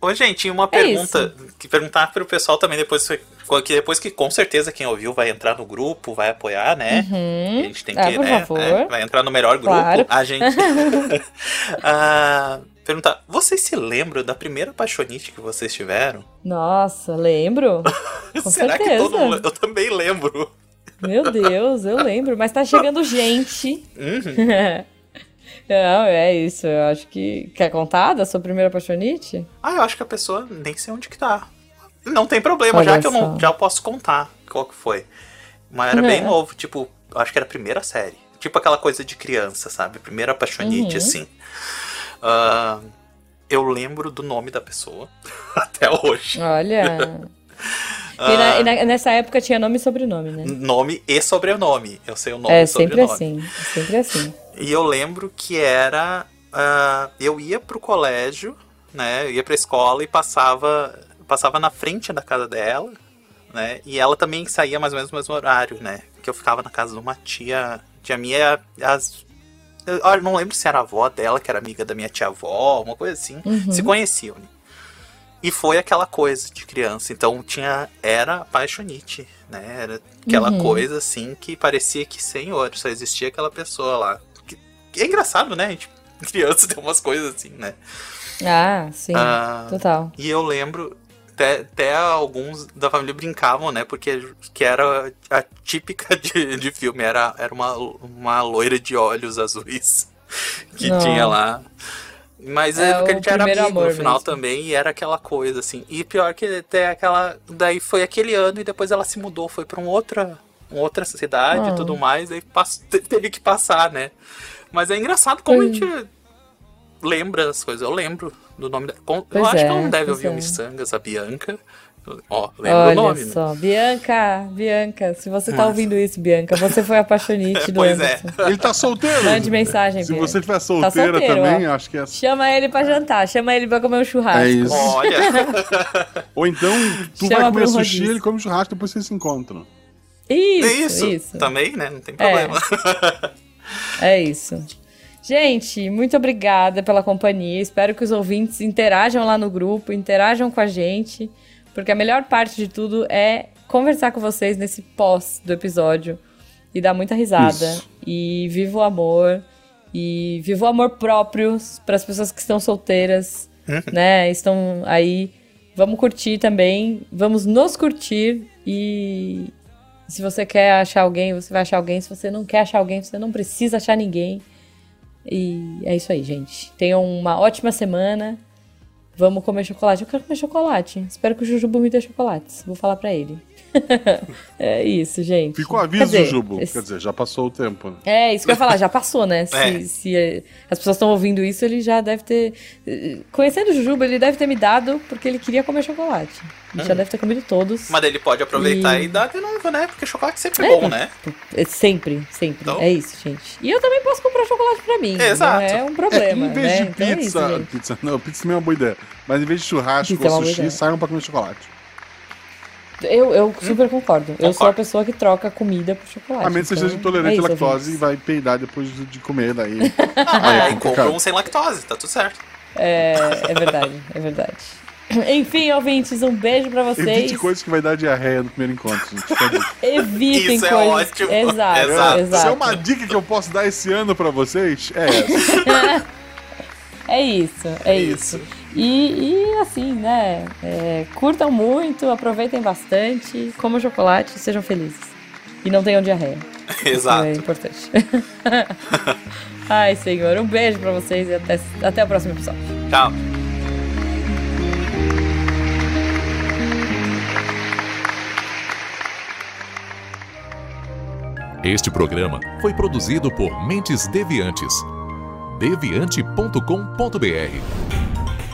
S3: Ô, gente, uma
S1: É
S3: pergunta que perguntar pro pessoal também depois que depois que com certeza quem ouviu vai entrar no grupo, vai apoiar, né? A gente tem que,
S1: Ah, por
S3: né,
S1: favor.
S3: né, vai entrar no melhor grupo.
S1: Claro.
S3: A gente Ah, perguntar, vocês se lembram da primeira paixonite que vocês tiveram?
S1: Nossa, lembro? Com
S3: Será
S1: certeza.
S3: que todo mundo, eu também lembro.
S1: Meu Deus, eu lembro. Mas tá chegando gente.
S3: Uhum.
S1: Não, é isso. Eu acho que. Quer contar da sua primeira paixonite?
S3: Ah, eu acho que a pessoa nem sei onde que tá. Não tem problema,
S1: Olha
S3: já que eu não
S1: só.
S3: já posso contar qual que foi. Mas era bem
S1: Uhum.
S3: novo, tipo, eu acho que era a primeira série. Tipo aquela coisa de criança, sabe? Primeira apaixonite,
S1: Uhum.
S3: assim. Ah, eu lembro do nome da pessoa até hoje.
S1: Olha. E, na- e na- nessa época tinha nome e sobrenome, né?
S3: Nome e sobrenome. Eu sei o nome
S1: É
S3: e
S1: sempre
S3: sobrenome.
S1: assim. Sempre assim.
S3: E eu lembro que era. ah, eu ia pro colégio, né? Eu ia pra escola e passava, passava na frente da casa dela, né? E ela também saía mais ou menos no mesmo horário, né? Que eu ficava na casa de uma tia. Tia minha, as. Eu não lembro se era a avó dela, que era amiga da minha tia-avó, uma coisa assim.
S1: Uhum.
S3: Se conheciam. né? E foi aquela coisa de criança. Então tinha. Era apaixonite, né? Era aquela
S1: Uhum.
S3: coisa assim que parecia que, senhor, só existia aquela pessoa lá. É engraçado, né? A gente, criança tem umas coisas assim, né?
S1: Ah, sim.
S3: Ah,
S1: Total.
S3: E eu lembro. Até, até alguns da família brincavam, né? Porque que era a típica de, de filme. Era, era uma, uma loira de olhos azuis que
S1: Não.
S3: tinha lá. Mas
S1: É
S3: é, porque a gente era amigo no final
S1: mesmo.
S3: também, e era aquela coisa, assim. E pior que até aquela. Daí foi aquele ano e depois ela se mudou, foi pra um outra, uma outra cidade
S1: Ah.
S3: e tudo mais, aí pass- te- teve que passar, né? Mas é engraçado como a
S1: Pois-
S3: gente lembra as coisas. Eu lembro do nome dela. Com- Eu
S1: Pois
S3: acho que
S1: é,
S3: ela não deve ouvir o
S1: é.
S3: Missangas, a Bianca. Ó, lembro
S1: Olha
S3: o nome. né?
S1: só. Bianca, Bianca, se você tá
S3: Mas-
S1: ouvindo isso, Bianca, você foi a apaixonite do
S3: Pois é.
S1: Anderson.
S2: Ele tá solteiro.
S1: Mande mensagem,
S2: Se
S1: Bianca.
S2: você estiver solteira
S1: solteiro,
S2: também,
S1: ó.
S2: acho que é.
S1: Chama ele pra jantar, chama ele pra comer um churrasco.
S2: É isso.
S3: Olha,
S2: Ou então, tu
S1: Chama
S2: vai comer
S1: um
S2: sushi e ele come churrasco, depois vocês se encontram.
S1: Isso,
S3: é isso.
S1: isso.
S3: Também, né? Não tem problema.
S1: É isso. Gente, muito obrigada pela companhia. Espero que os ouvintes interajam lá no grupo, interajam com a gente, porque a melhor parte de tudo é conversar com vocês nesse pós do episódio e dar muita risada.
S2: Isso.
S1: E viva o amor. E viva o amor próprio para as pessoas que estão solteiras, né? Estão aí. Vamos curtir também. Vamos nos curtir. E se você quer achar alguém, você vai achar alguém. Se você não quer achar alguém, você não precisa achar ninguém. E é isso aí, gente. Tenham uma ótima semana. Vamos comer chocolate. Eu quero comer chocolate. Espero que o Jujubu me dê chocolates. Vou falar pra ele. é isso, gente.
S2: Fica o aviso,
S1: Quer dizer,
S2: Jujubo.
S1: esse-
S2: Quer dizer, já passou o tempo. né?
S1: É, isso que eu ia falar, já passou, né? Se,
S3: É.
S1: se, eh, as pessoas estão ouvindo isso, ele já deve ter. eh, Conhecendo o Jujuba, ele deve ter me dado porque ele queria comer chocolate. Ele já deve ter comido todos.
S3: Mas ele pode aproveitar
S1: E-
S3: e, dar de novo, né? Porque chocolate sempre é
S1: É,
S3: bom, né?
S1: É Sempre, sempre.
S3: Então-
S1: É isso, gente. E eu também posso comprar chocolate pra mim.
S3: Exato.
S1: Não é um problema.
S2: em vez
S1: né?
S2: de
S1: Então é isso,
S2: pizza,
S1: gente.
S2: pizza. Não, pizza também é uma boa ideia. Mas em vez de churrasco
S1: Pizza é
S2: ou sushi, saiam pra comer chocolate.
S1: Eu, eu super concordo. Eu sou a
S3: Concordo.
S1: pessoa que troca comida por chocolate.
S2: A menos que você
S1: então,
S2: seja intolerante
S1: é
S2: à
S1: isso,
S2: lactose e vai peidar depois de comer daí.
S3: Ah,
S2: é
S3: aí
S2: complicado.
S3: compra um sem lactose, tá tudo certo.
S1: É, é verdade, é verdade. Enfim, ouvintes, um beijo pra vocês.
S2: Evite coisas que vai dar diarreia no primeiro encontro, gente.
S1: Evitem
S3: Isso é
S1: coisas.
S3: ótimo.
S1: Exato,
S3: Exato.
S1: exato.
S2: Se é uma dica que eu posso dar esse ano pra vocês, é essa.
S1: É isso, é isso. E, e, assim, né? é, curtam muito, aproveitem bastante, comam chocolate e sejam felizes. E não tenham diarreia.
S3: Exato.
S1: É importante. Ai, senhor, um beijo pra vocês e até, até o próximo episódio.
S3: Tchau.
S4: Este programa foi produzido por Mentes Deviantes. deviante.com.br